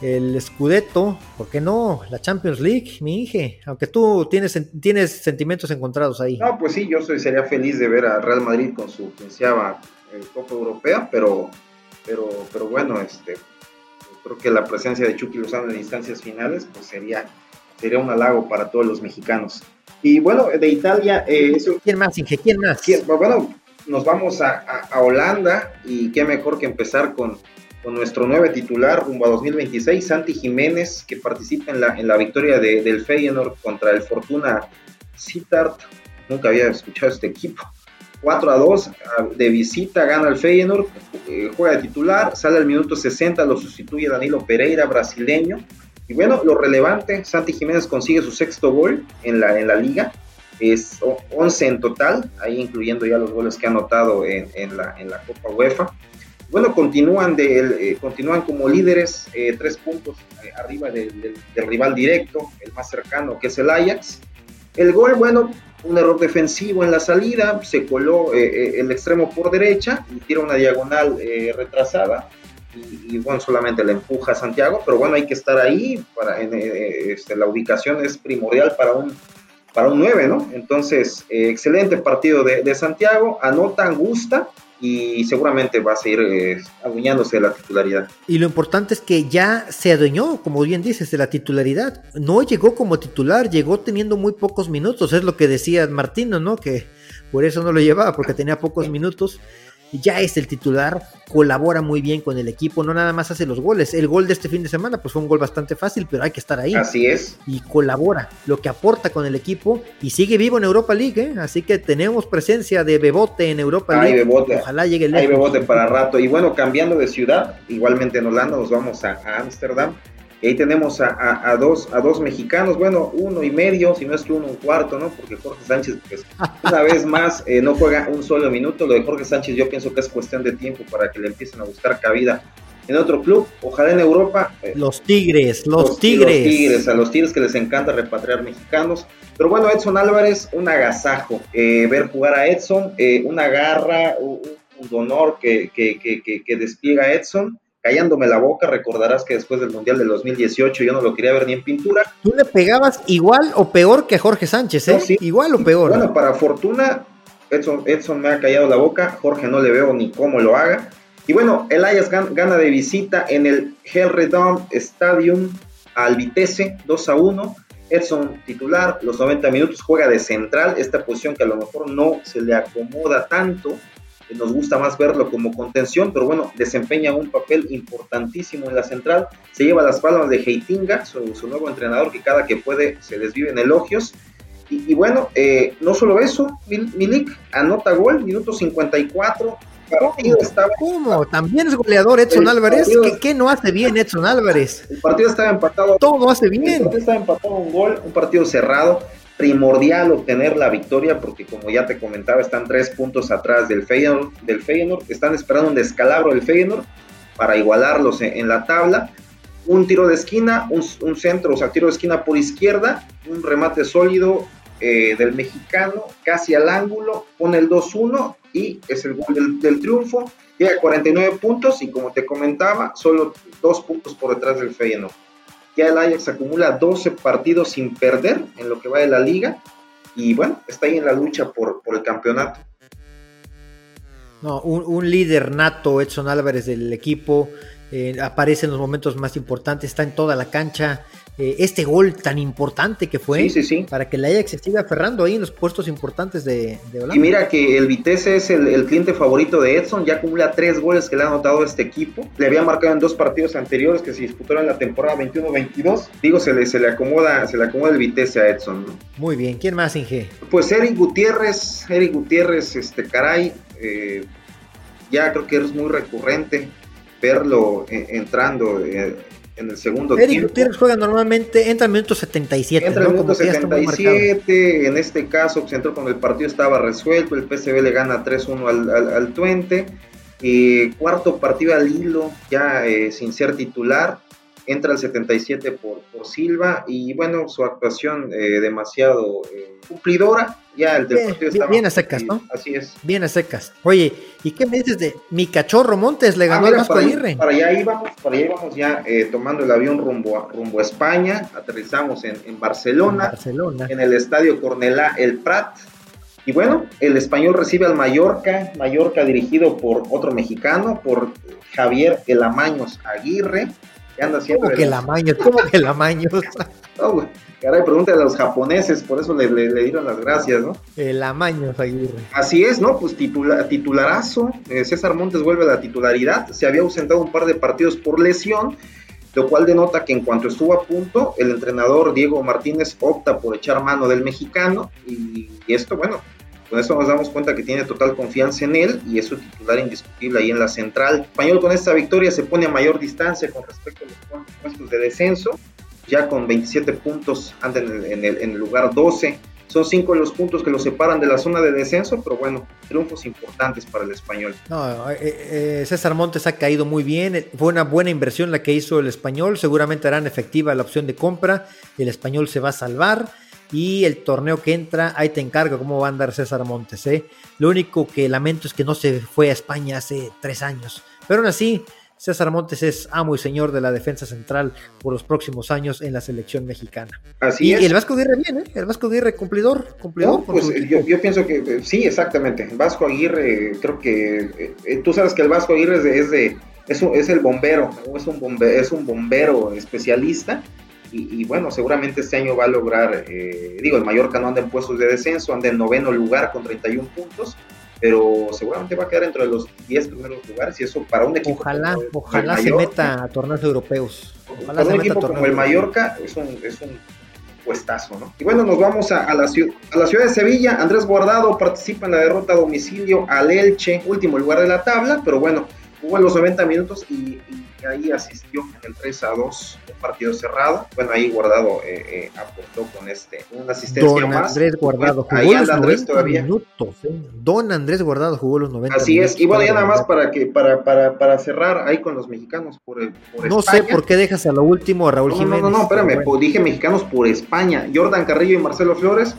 A: el Scudetto, ¿por qué no? La Champions League, mi hija, aunque tú tienes, tienes sentimientos encontrados ahí.
B: No, pues sí, yo soy, sería feliz de ver a Real Madrid con su quinceava eh, Copa Europea, pero, pero, pero bueno, este, creo que la presencia de Chucky Lozano en instancias finales, pues sería, sería un halago para todos los mexicanos. Y bueno, de Italia... Eh,
A: ¿Quién más, Inge? ¿Quién más?
B: Bueno, nos vamos a, a Holanda y qué mejor que empezar con con nuestro nuevo titular rumbo a 2026, Santi Jiménez, que participa en la, en la victoria de, del Feyenoord contra el Fortuna Sittard. Nunca había escuchado este equipo. 4 a 2 de visita, gana el Feyenoord, eh, juega de titular, sale al minuto 60, lo sustituye Danilo Pereira, brasileño. Y bueno, lo relevante, Santi Jiménez consigue su sexto gol en la, en la liga es 11 en total, ahí incluyendo ya los goles que ha anotado en, la, en la Copa UEFA. Bueno, continúan, de, eh, continúan como líderes, eh, tres puntos eh, arriba del, rival directo, el más cercano, que es el Ajax. El gol, bueno, un error defensivo en la salida, se coló el extremo por derecha y tira una diagonal retrasada y, bueno, solamente le empuja a Santiago, pero bueno, hay que estar ahí, para, este, la ubicación es primordial para un, para un 9, ¿no? Entonces, excelente partido de, de Santiago, anota, gusta, y seguramente va a seguir eh, adueñándose de la titularidad.
A: Y lo importante es que ya se adueñó, como bien dices, de la titularidad. No llegó como titular, llegó teniendo muy pocos minutos, es lo que decía Martino, ¿no? Que por eso no lo llevaba, porque tenía pocos minutos ya es el titular, colabora muy bien con el equipo, no nada más hace los goles. El gol de este fin de semana pues fue un gol bastante fácil, pero hay que estar ahí.
B: Así es.
A: Y colabora, lo que aporta con el equipo y sigue vivo en Europa League, ¿eh? así que tenemos presencia de Bebote en Europa
B: League.
A: Hay
B: Bebote. Ojalá llegue el Hay Bebote para rato. Y bueno, cambiando de ciudad, igualmente en Holanda nos vamos a Ámsterdam. Y ahí tenemos a, dos, a dos mexicanos, bueno, uno y medio, si no es que uno un cuarto, ¿no? Porque Jorge Sánchez, pues, una vez más, eh, no juega un solo minuto. Lo de Jorge Sánchez yo pienso que es cuestión de tiempo para que le empiecen a buscar cabida en otro club, ojalá en Europa.
A: Eh, los Tigres, los, Tigres.
B: Los Tigres, a los Tigres que les encanta repatriar mexicanos. Pero bueno, Edson Álvarez, un agasajo. Eh, ver jugar a Edson, una garra, un, un honor que, que, que, que despliega Edson callándome la boca, recordarás que después del Mundial del 2018 yo no lo quería ver ni en pintura.
A: Tú le pegabas igual o peor que Jorge Sánchez, ¿eh? Igual o peor.
B: Bueno, para fortuna, Edson, Edson, me ha callado la boca, Jorge no le veo ni cómo lo haga. Y bueno, el Ajax gana de visita en el Redom Stadium al Vitesse 2 a 1. Edson titular, los 90 minutos juega de central, esta posición que a lo mejor no se le acomoda tanto nos gusta más verlo como contención, pero bueno, desempeña un papel importantísimo en la central, se lleva las palmas de Heitinga, su, nuevo entrenador que cada que puede se desvive en elogios, y, bueno, eh, no solo eso, Milik anota gol, minuto 54,
A: ¿Cómo? También es goleador Edson Álvarez. ¿Qué, no hace bien Edson Álvarez?
B: El partido estaba empatado.
A: Todo hace bien. El
B: partido estaba empatado un gol, un partido cerrado primordial obtener la victoria porque como ya te comentaba están tres puntos atrás del Feyenoord, están esperando un descalabro del Feyenoord para igualarlos en, la tabla. Un tiro de esquina, un, centro, o sea, tiro de esquina por izquierda, un remate sólido eh, del mexicano, casi al ángulo, pone el 2-1 y es el gol del, del, triunfo, llega a 49 puntos y como te comentaba, solo dos puntos por detrás del Feyenoord. Ya el Ajax acumula 12 partidos sin perder en lo que va de la liga y bueno, está ahí en la lucha por, el campeonato.
A: No, un, líder nato, Edson Álvarez del equipo, eh, aparece en los momentos más importantes, está en toda la cancha, eh, este gol tan importante que fue para que la Ajax se siga aferrando ahí en los puestos importantes de, Holanda.
B: Y mira que el Vitesse es el, cliente favorito de Edson, ya acumula tres goles que le ha anotado este equipo. Le había marcado en dos partidos anteriores que se disputaron en la temporada 21-22. Digo, se le, se le acomoda, se le acomoda el Vitesse a Edson.
A: Muy bien, ¿quién más, Inge?
B: Pues Eric Gutiérrez, Eric Gutiérrez, este caray, eh, ya creo que es muy recurrente verlo eh, entrando en el segundo
A: Eric tiempo. Gutiérrez juega normalmente, entra en minuto 77.
B: Entra en minuto 77, en este caso pues, entró cuando el partido estaba resuelto, el PSV le gana 3-1 al, al, al, Twente, cuarto partido al hilo, ya eh, sin ser titular, entra al 77 por, por Silva y bueno, su actuación eh, demasiado eh, cumplidora. Ya el
A: del partido estaba bien a secas, ¿no?
B: Así es.
A: Bien a secas. Oye, ¿y qué me dices de mi cachorro Montes? Le ganó ah,
B: Vasco para, Aguirre. Para allá íbamos, para allá íbamos ya eh, tomando el avión rumbo a, rumbo a España. Aterrizamos en, en, Barcelona, en Barcelona, en el estadio Cornelá El Prat. Y bueno, el español recibe al Mallorca, Mallorca dirigido por otro mexicano, por Javier Elamaños Aguirre
A: anda ¿Cómo que la maños? ¿Cómo que la maños?
B: no, güey. Caray, pregúntale a los japoneses, por eso le, dieron las gracias, ¿no?
A: El amaño, Aguirre.
B: Así es, ¿no? Pues titularazo. Eh, César Montes vuelve a la titularidad. Se había ausentado un par de partidos por lesión, lo cual denota que en cuanto estuvo a punto, el entrenador Diego Martínez opta por echar mano del mexicano. Y, y esto, bueno, con eso nos damos cuenta que tiene total confianza en él y es su titular indiscutible ahí en la central. Español con esta victoria se pone a mayor distancia con respecto a los puestos de descenso. Ya con 27 puntos anda en el, lugar 12 son cinco los puntos que lo separan de la zona de descenso, pero bueno, triunfos importantes para el español.
A: No, eh, eh, César Montes ha caído muy bien, fue una buena inversión la que hizo el español, seguramente harán efectiva la opción de compra, el español se va a salvar y el torneo que entra, ahí te encargo cómo va a andar César Montes. ¿eh? Lo único que lamento es que no se fue a España hace tres años, pero aún así César Montes es amo y señor de la defensa central por los próximos años en la selección mexicana.
B: Así
A: y,
B: es.
A: y el Vasco Aguirre bien, ¿eh? El Vasco Aguirre cumplidor, cumplidor.
B: No, pues yo, yo, pienso que eh, sí, exactamente. Vasco Aguirre, creo que eh, tú sabes que el Vasco Aguirre es de, es, de, es, un, es el bombero, es un bombero, es un bombero especialista. Y, y, bueno, seguramente este año va a lograr, eh, digo, el Mallorca no anda en puestos de descenso, anda en noveno lugar con 31 puntos, pero seguramente va a quedar entre los 10 primeros lugares y eso para un equipo
A: ojalá como el, ojalá el se meta a torneos europeos.
B: Ojalá para un equipo como el Mallorca es un, es un puestazo ¿no? y bueno nos vamos a, a, la ciudad, a la ciudad de Sevilla. Andrés Guardado participa en la derrota a domicilio al Elche último lugar de la tabla pero bueno jugó los 90 minutos y, y ahí asistió en el 3 a 2, un partido cerrado. Bueno, ahí Guardado eh, eh, aportó con este una asistencia
A: Don
B: más.
A: Andrés Guardado
B: bueno, ahí anda Andrés todavía.
A: Minutos, ¿eh? Don Andrés Guardado jugó los 90
B: Así
A: minutos.
B: es, y bueno, ya nada más para que para, para, para cerrar ahí con los mexicanos por, por
A: No
B: España.
A: sé por qué dejas a lo último a Raúl
B: no,
A: Jiménez.
B: No, no, no, espérame,
A: bueno.
B: pues dije mexicanos por España. Jordan Carrillo y Marcelo Flores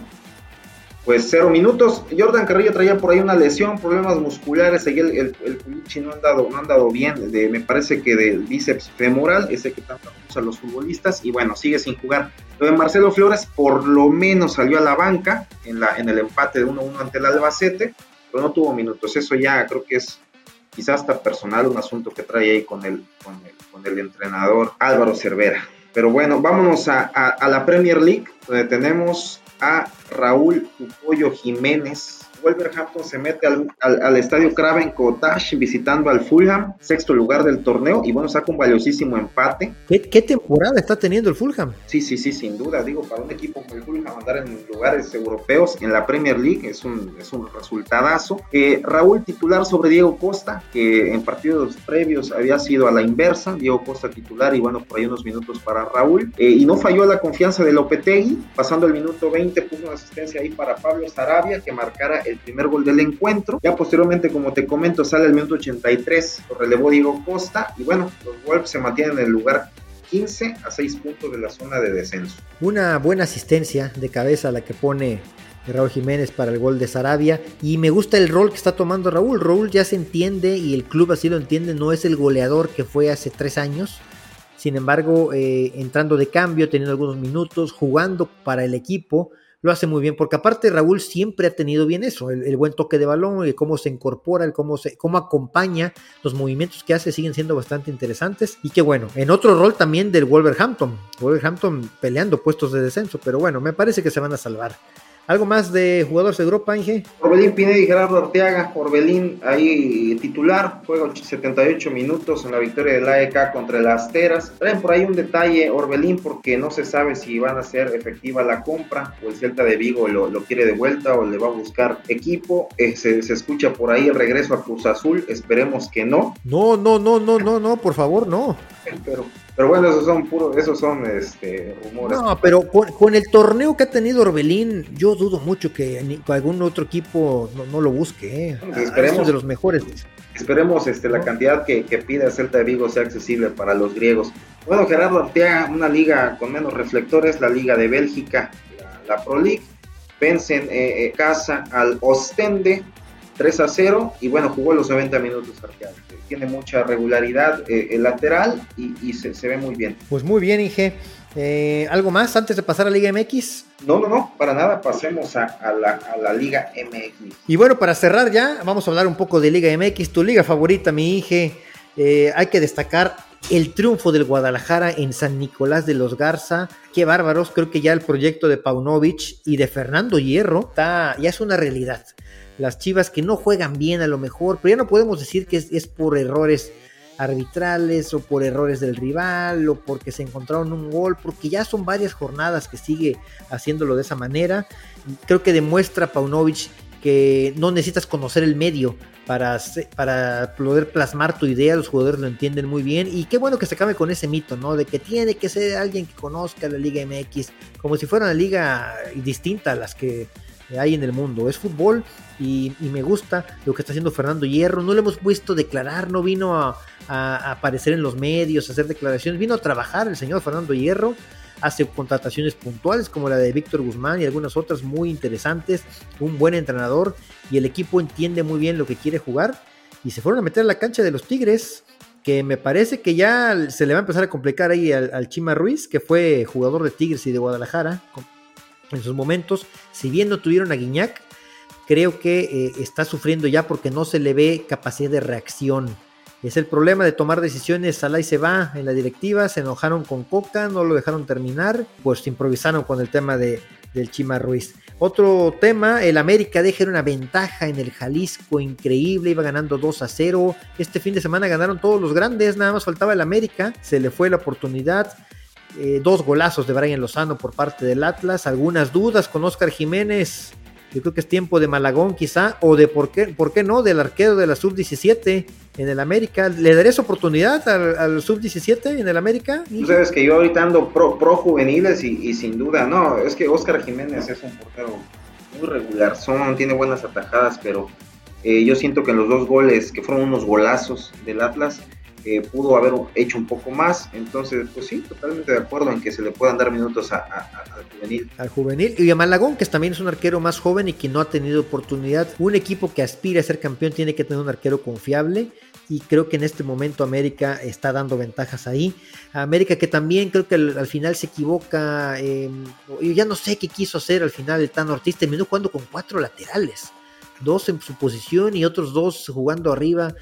B: pues cero minutos. Jordan Carrillo traía por ahí una lesión, problemas musculares, ahí el, el, el no han dado, no han dado bien, de, me parece que del bíceps femoral, ese que tanto usan los futbolistas, y bueno, sigue sin jugar. Lo de Marcelo Flores por lo menos salió a la banca en, la, en el empate de 1-1 ante el Albacete, pero no tuvo minutos. Eso ya creo que es quizás hasta personal, un asunto que trae ahí con el, con el, con el entrenador Álvaro Cervera. Pero bueno, vámonos a, a la Premier League, donde tenemos a Raúl Pupoyo Jiménez. Wolverhampton se mete al, al, al, estadio Craven Cottage visitando al Fulham, sexto lugar del torneo, y bueno, saca un valiosísimo empate.
A: ¿Qué, ¿Qué, temporada está teniendo el Fulham?
B: Sí, sí, sí, sin duda. Digo, para un equipo como el Fulham andar en lugares europeos en la Premier League es un, es un resultadazo. Eh, Raúl titular sobre Diego Costa, que en partidos previos había sido a la inversa, Diego Costa titular y bueno, por ahí unos minutos para Raúl. Eh, y no falló la confianza de Lopetegui, pasando el minuto 20 puso una asistencia ahí para Pablo Sarabia, que marcara el primer gol del encuentro. Ya posteriormente, como te comento, sale el minuto 83, lo relevó Diego Costa y bueno, los Wolves se mantienen en el lugar 15 a 6 puntos de la zona de descenso.
A: Una buena asistencia de cabeza la que pone Raúl Jiménez para el gol de Sarabia y me gusta el rol que está tomando Raúl. Raúl ya se entiende y el club así lo entiende, no es el goleador que fue hace tres años. Sin embargo, eh, entrando de cambio, teniendo algunos minutos, jugando para el equipo, lo hace muy bien, porque aparte Raúl siempre ha tenido bien eso, el, el buen toque de balón, el cómo se incorpora, el cómo, se, cómo acompaña, los movimientos que hace siguen siendo bastante interesantes. Y que bueno, en otro rol también del Wolverhampton, Wolverhampton peleando puestos de descenso, pero bueno, me parece que se van a salvar. ¿Algo más de jugadores de Europa, Inge?
B: Orbelín Pineda y Gerardo Arteaga. Orbelín ahí titular, juega 78 minutos en la victoria del AEK contra el Asteras. Traen por ahí un detalle, Orbelín, porque no se sabe si van a ser efectiva la compra o el Celta de Vigo lo, lo quiere de vuelta o le va a buscar equipo. Eh, se, se, escucha por ahí el regreso a Cruz Azul, esperemos que no.
A: No, no, no, no, no, no, por favor, no.
B: Pero pero bueno, esos son puros, esos son este, rumores.
A: No, pero con, con, el torneo que ha tenido Orbelín, yo dudo mucho que ni, algún otro equipo no, no lo busque. ¿eh?
B: Pues esperemos,
A: de los mejores.
B: Esperemos este, la cantidad que, que pide el Celta de Vigo sea accesible para los griegos. Bueno, Gerardo Arteaga, una liga con menos reflectores, la Liga de Bélgica, la, la Pro League. Vencen eh, eh, casa al Ostende 3 a 0 y bueno, jugó los 90 minutos Arteaga tiene mucha regularidad eh, el lateral y, y se, se, ve muy bien.
A: Pues muy bien, Inge. Eh, ¿Algo más antes de pasar a Liga MX?
B: No, no, no, para nada, pasemos a, a, la, a, la, Liga MX.
A: Y bueno, para cerrar ya, vamos a hablar un poco de Liga MX, tu liga favorita, mi Inge. Eh, hay que destacar el triunfo del Guadalajara en San Nicolás de los Garza. Qué bárbaros, creo que ya el proyecto de Paunovic y de Fernando Hierro está, ya es una realidad las Chivas que no juegan bien a lo mejor, pero ya no podemos decir que es, es, por errores arbitrales o por errores del rival o porque se encontraron un gol, porque ya son varias jornadas que sigue haciéndolo de esa manera. Creo que demuestra Paunovic que no necesitas conocer el medio para, para poder plasmar tu idea, los jugadores lo entienden muy bien y qué bueno que se acabe con ese mito, ¿no? De que tiene que ser alguien que conozca la Liga MX, como si fuera una liga distinta a las que hay en el mundo. Es fútbol y, me gusta lo que está haciendo Fernando Hierro. No lo hemos visto declarar, no vino a, a, aparecer en los medios, a hacer declaraciones, vino a trabajar el señor Fernando Hierro hace contrataciones puntuales como la de Víctor Guzmán y algunas otras muy interesantes, un buen entrenador y el equipo entiende muy bien lo que quiere jugar y se fueron a meter a la cancha de los Tigres que me parece que ya se le va a empezar a complicar ahí al, Chima Ruiz, que fue jugador de Tigres y de Guadalajara en sus momentos, si bien no tuvieron a Guiñac, creo que eh, está sufriendo ya porque no se le ve capacidad de reacción es el problema de tomar decisiones, Salai se va en la directiva, se enojaron con Coca, no lo dejaron terminar, pues improvisaron con el tema de, del Chima Ruiz. Otro tema, el América deja una ventaja en el Jalisco increíble, iba ganando 2 a 0. Este fin de semana ganaron todos los grandes, nada más faltaba el América, se le fue la oportunidad. Eh, dos golazos de Brian Lozano por parte del Atlas, algunas dudas con Oscar Jiménez. Yo creo que es tiempo de Malagón quizá, o de por qué, por qué no, del arquero de la sub-17 en el América. ¿Le darías oportunidad al, sub-17 en el América?
B: Tú sabes que yo ahorita ando pro, pro juveniles y, sin duda, no, es que Oscar Jiménez es un portero muy regular, son, tiene buenas atajadas, pero eh, yo siento que en los dos goles, que fueron unos golazos del Atlas, eh, pudo haber hecho un poco más. Entonces, pues sí, totalmente de acuerdo en que se le puedan dar minutos al juvenil.
A: Al juvenil. Y a Malagón, que también es un arquero más joven y que no ha tenido oportunidad. Un equipo que aspira a ser campeón tiene que tener un arquero confiable y creo que en este momento América está dando ventajas ahí. América que también creo que al, final se equivoca, eh, yo ya no sé qué quiso hacer al final el Tan Ortiz, terminó jugando con cuatro laterales, dos en su posición y otros dos jugando arriba,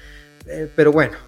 A: eh, pero bueno,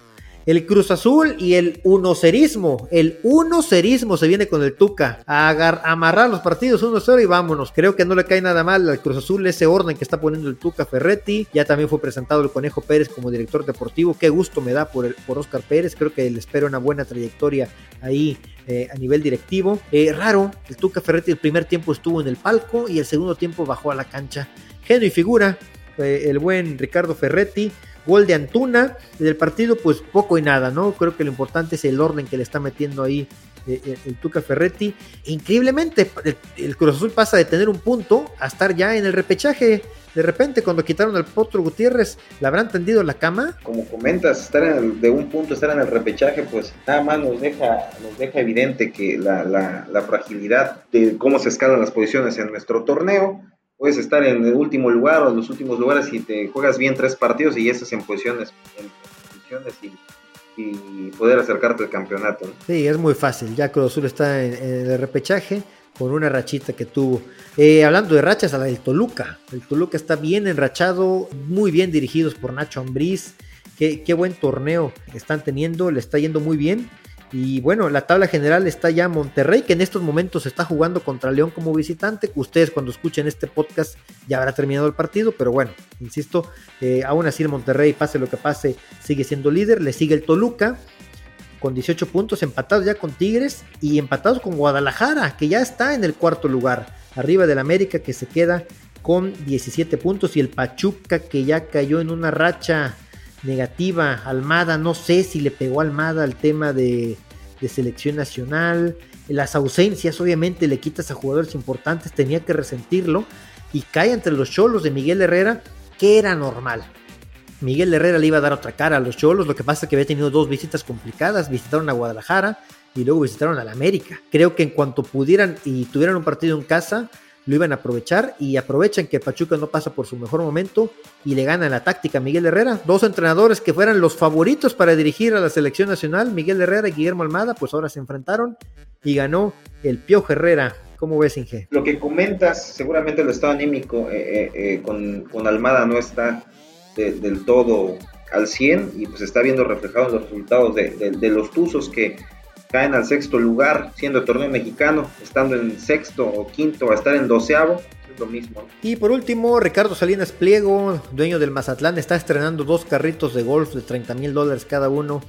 A: el Cruz Azul y el unocerismo. El unocerismo se viene con el Tuca. A, amarrar los partidos 1-0 y vámonos. Creo que no le cae nada mal al Cruz Azul ese orden que está poniendo el Tuca Ferretti. Ya también fue presentado el Conejo Pérez como director deportivo. Qué gusto me da por, el, por Oscar Pérez. Creo que le espero una buena trayectoria ahí eh, a nivel directivo. Eh, raro, el Tuca Ferretti el primer tiempo estuvo en el palco y el segundo tiempo bajó a la cancha. Genio y figura, eh, el buen Ricardo Ferretti gol de Antuna. Del partido, pues poco y nada, ¿no? Creo que lo importante es el orden que le está metiendo ahí eh, eh, el, Tuca Ferretti. increíblemente, el, Cruz Azul pasa de tener un punto a estar ya en el repechaje. De repente, cuando quitaron al Potro Gutiérrez, ¿le habrán tendido la cama?
B: Como comentas, estar de un punto, estar en el repechaje, pues nada más nos deja, nos deja evidente que la, la, la fragilidad de cómo se escalan las posiciones en nuestro torneo puedes estar en el último lugar o en los últimos lugares y te juegas bien tres partidos y ya estás en posiciones, y, poder acercarte al campeonato.
A: Sí, es muy fácil. Ya Cruz Azul está en, el repechaje con una rachita que tuvo. Eh, hablando de rachas, a la del Toluca. El Toluca está bien enrachado, muy bien dirigidos por Nacho Ambriz. Qué, qué buen torneo están teniendo, le está yendo muy bien. Y bueno, la tabla general está ya Monterrey, que en estos momentos está jugando contra León como visitante. Ustedes cuando escuchen este podcast ya habrá terminado el partido, pero bueno, insisto, eh, aún así el Monterrey, pase lo que pase, sigue siendo líder. Le sigue el Toluca con 18 puntos, empatados ya con Tigres y empatados con Guadalajara, que ya está en el cuarto lugar, arriba del América, que se queda con 17 puntos, y el Pachuca, que ya cayó en una racha negativa. Almada, no sé si le pegó Almada el tema de, selección nacional. Las ausencias, obviamente, le quitas a jugadores importantes, tenía que resentirlo. Y cae entre los cholos de Miguel Herrera, que era normal. Miguel Herrera le iba a dar otra cara a los cholos, lo que pasa es que había tenido dos visitas complicadas, visitaron a Guadalajara y luego visitaron a la América. Creo que en cuanto pudieran y tuvieran un partido en casa, lo iban a aprovechar y aprovechan que Pachuca no pasa por su mejor momento y le ganan la táctica a Miguel Herrera. Dos entrenadores que fueran los favoritos para dirigir a la selección nacional, Miguel Herrera y Guillermo Almada, pues ahora se enfrentaron y ganó el Piojo Herrera. ¿Cómo ves, Inge?
B: Lo que comentas, seguramente el estado anímico eh, eh, eh, con, Almada no está del todo al 100 y pues está viendo reflejado en los resultados de, de los Tuzos que caen al sexto lugar, siendo torneo mexicano, estando en sexto o quinto, a estar en doceavo, es lo mismo.
A: Y por último, Ricardo Salinas Pliego, dueño del Mazatlán, está estrenando dos carritos de golf de 30 mil dólares cada uno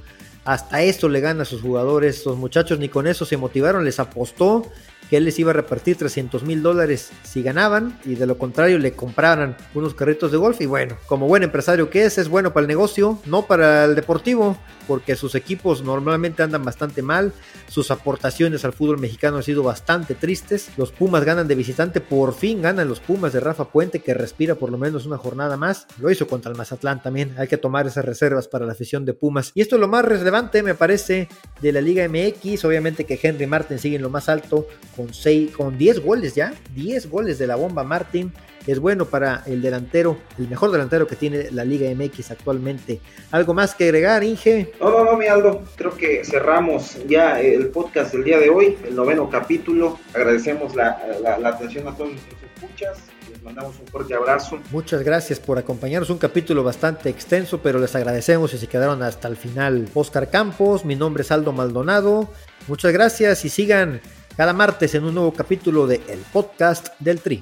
A: Hasta esto le gana a sus jugadores. Los muchachos ni con eso se motivaron, les apostó que él les iba a repartir 300 mil dólares si ganaban y de lo contrario le compraran unos carritos de golf. Y bueno, como buen empresario que es, es bueno para el negocio, no para el deportivo, porque sus equipos normalmente andan bastante mal, sus aportaciones al fútbol mexicano han sido bastante tristes, los Pumas ganan de visitante, por fin ganan los Pumas de Rafa Puente que respira por lo menos una jornada más, lo hizo contra el Mazatlán también, hay que tomar esas reservas para la afición de Pumas. Y esto es lo más relevante me parece de la Liga MX, obviamente que Henry Martin sigue en lo más alto 6, con 10 goles ya, 10 goles de la bomba Martin. Es bueno para el delantero, el mejor delantero que tiene la Liga MX actualmente. ¿Algo más que agregar, Inge?
B: No, no, no, mi Aldo. Creo que cerramos ya el podcast del día de hoy, el noveno capítulo. Agradecemos la, la, la atención a todos nuestros escuchas les mandamos un fuerte abrazo.
A: Muchas gracias por acompañarnos. Un capítulo bastante extenso, pero les agradecemos si se quedaron hasta el final. Oscar Campos, mi nombre es Aldo Maldonado. Muchas gracias y sigan cada martes en un nuevo capítulo de El Podcast del Tri.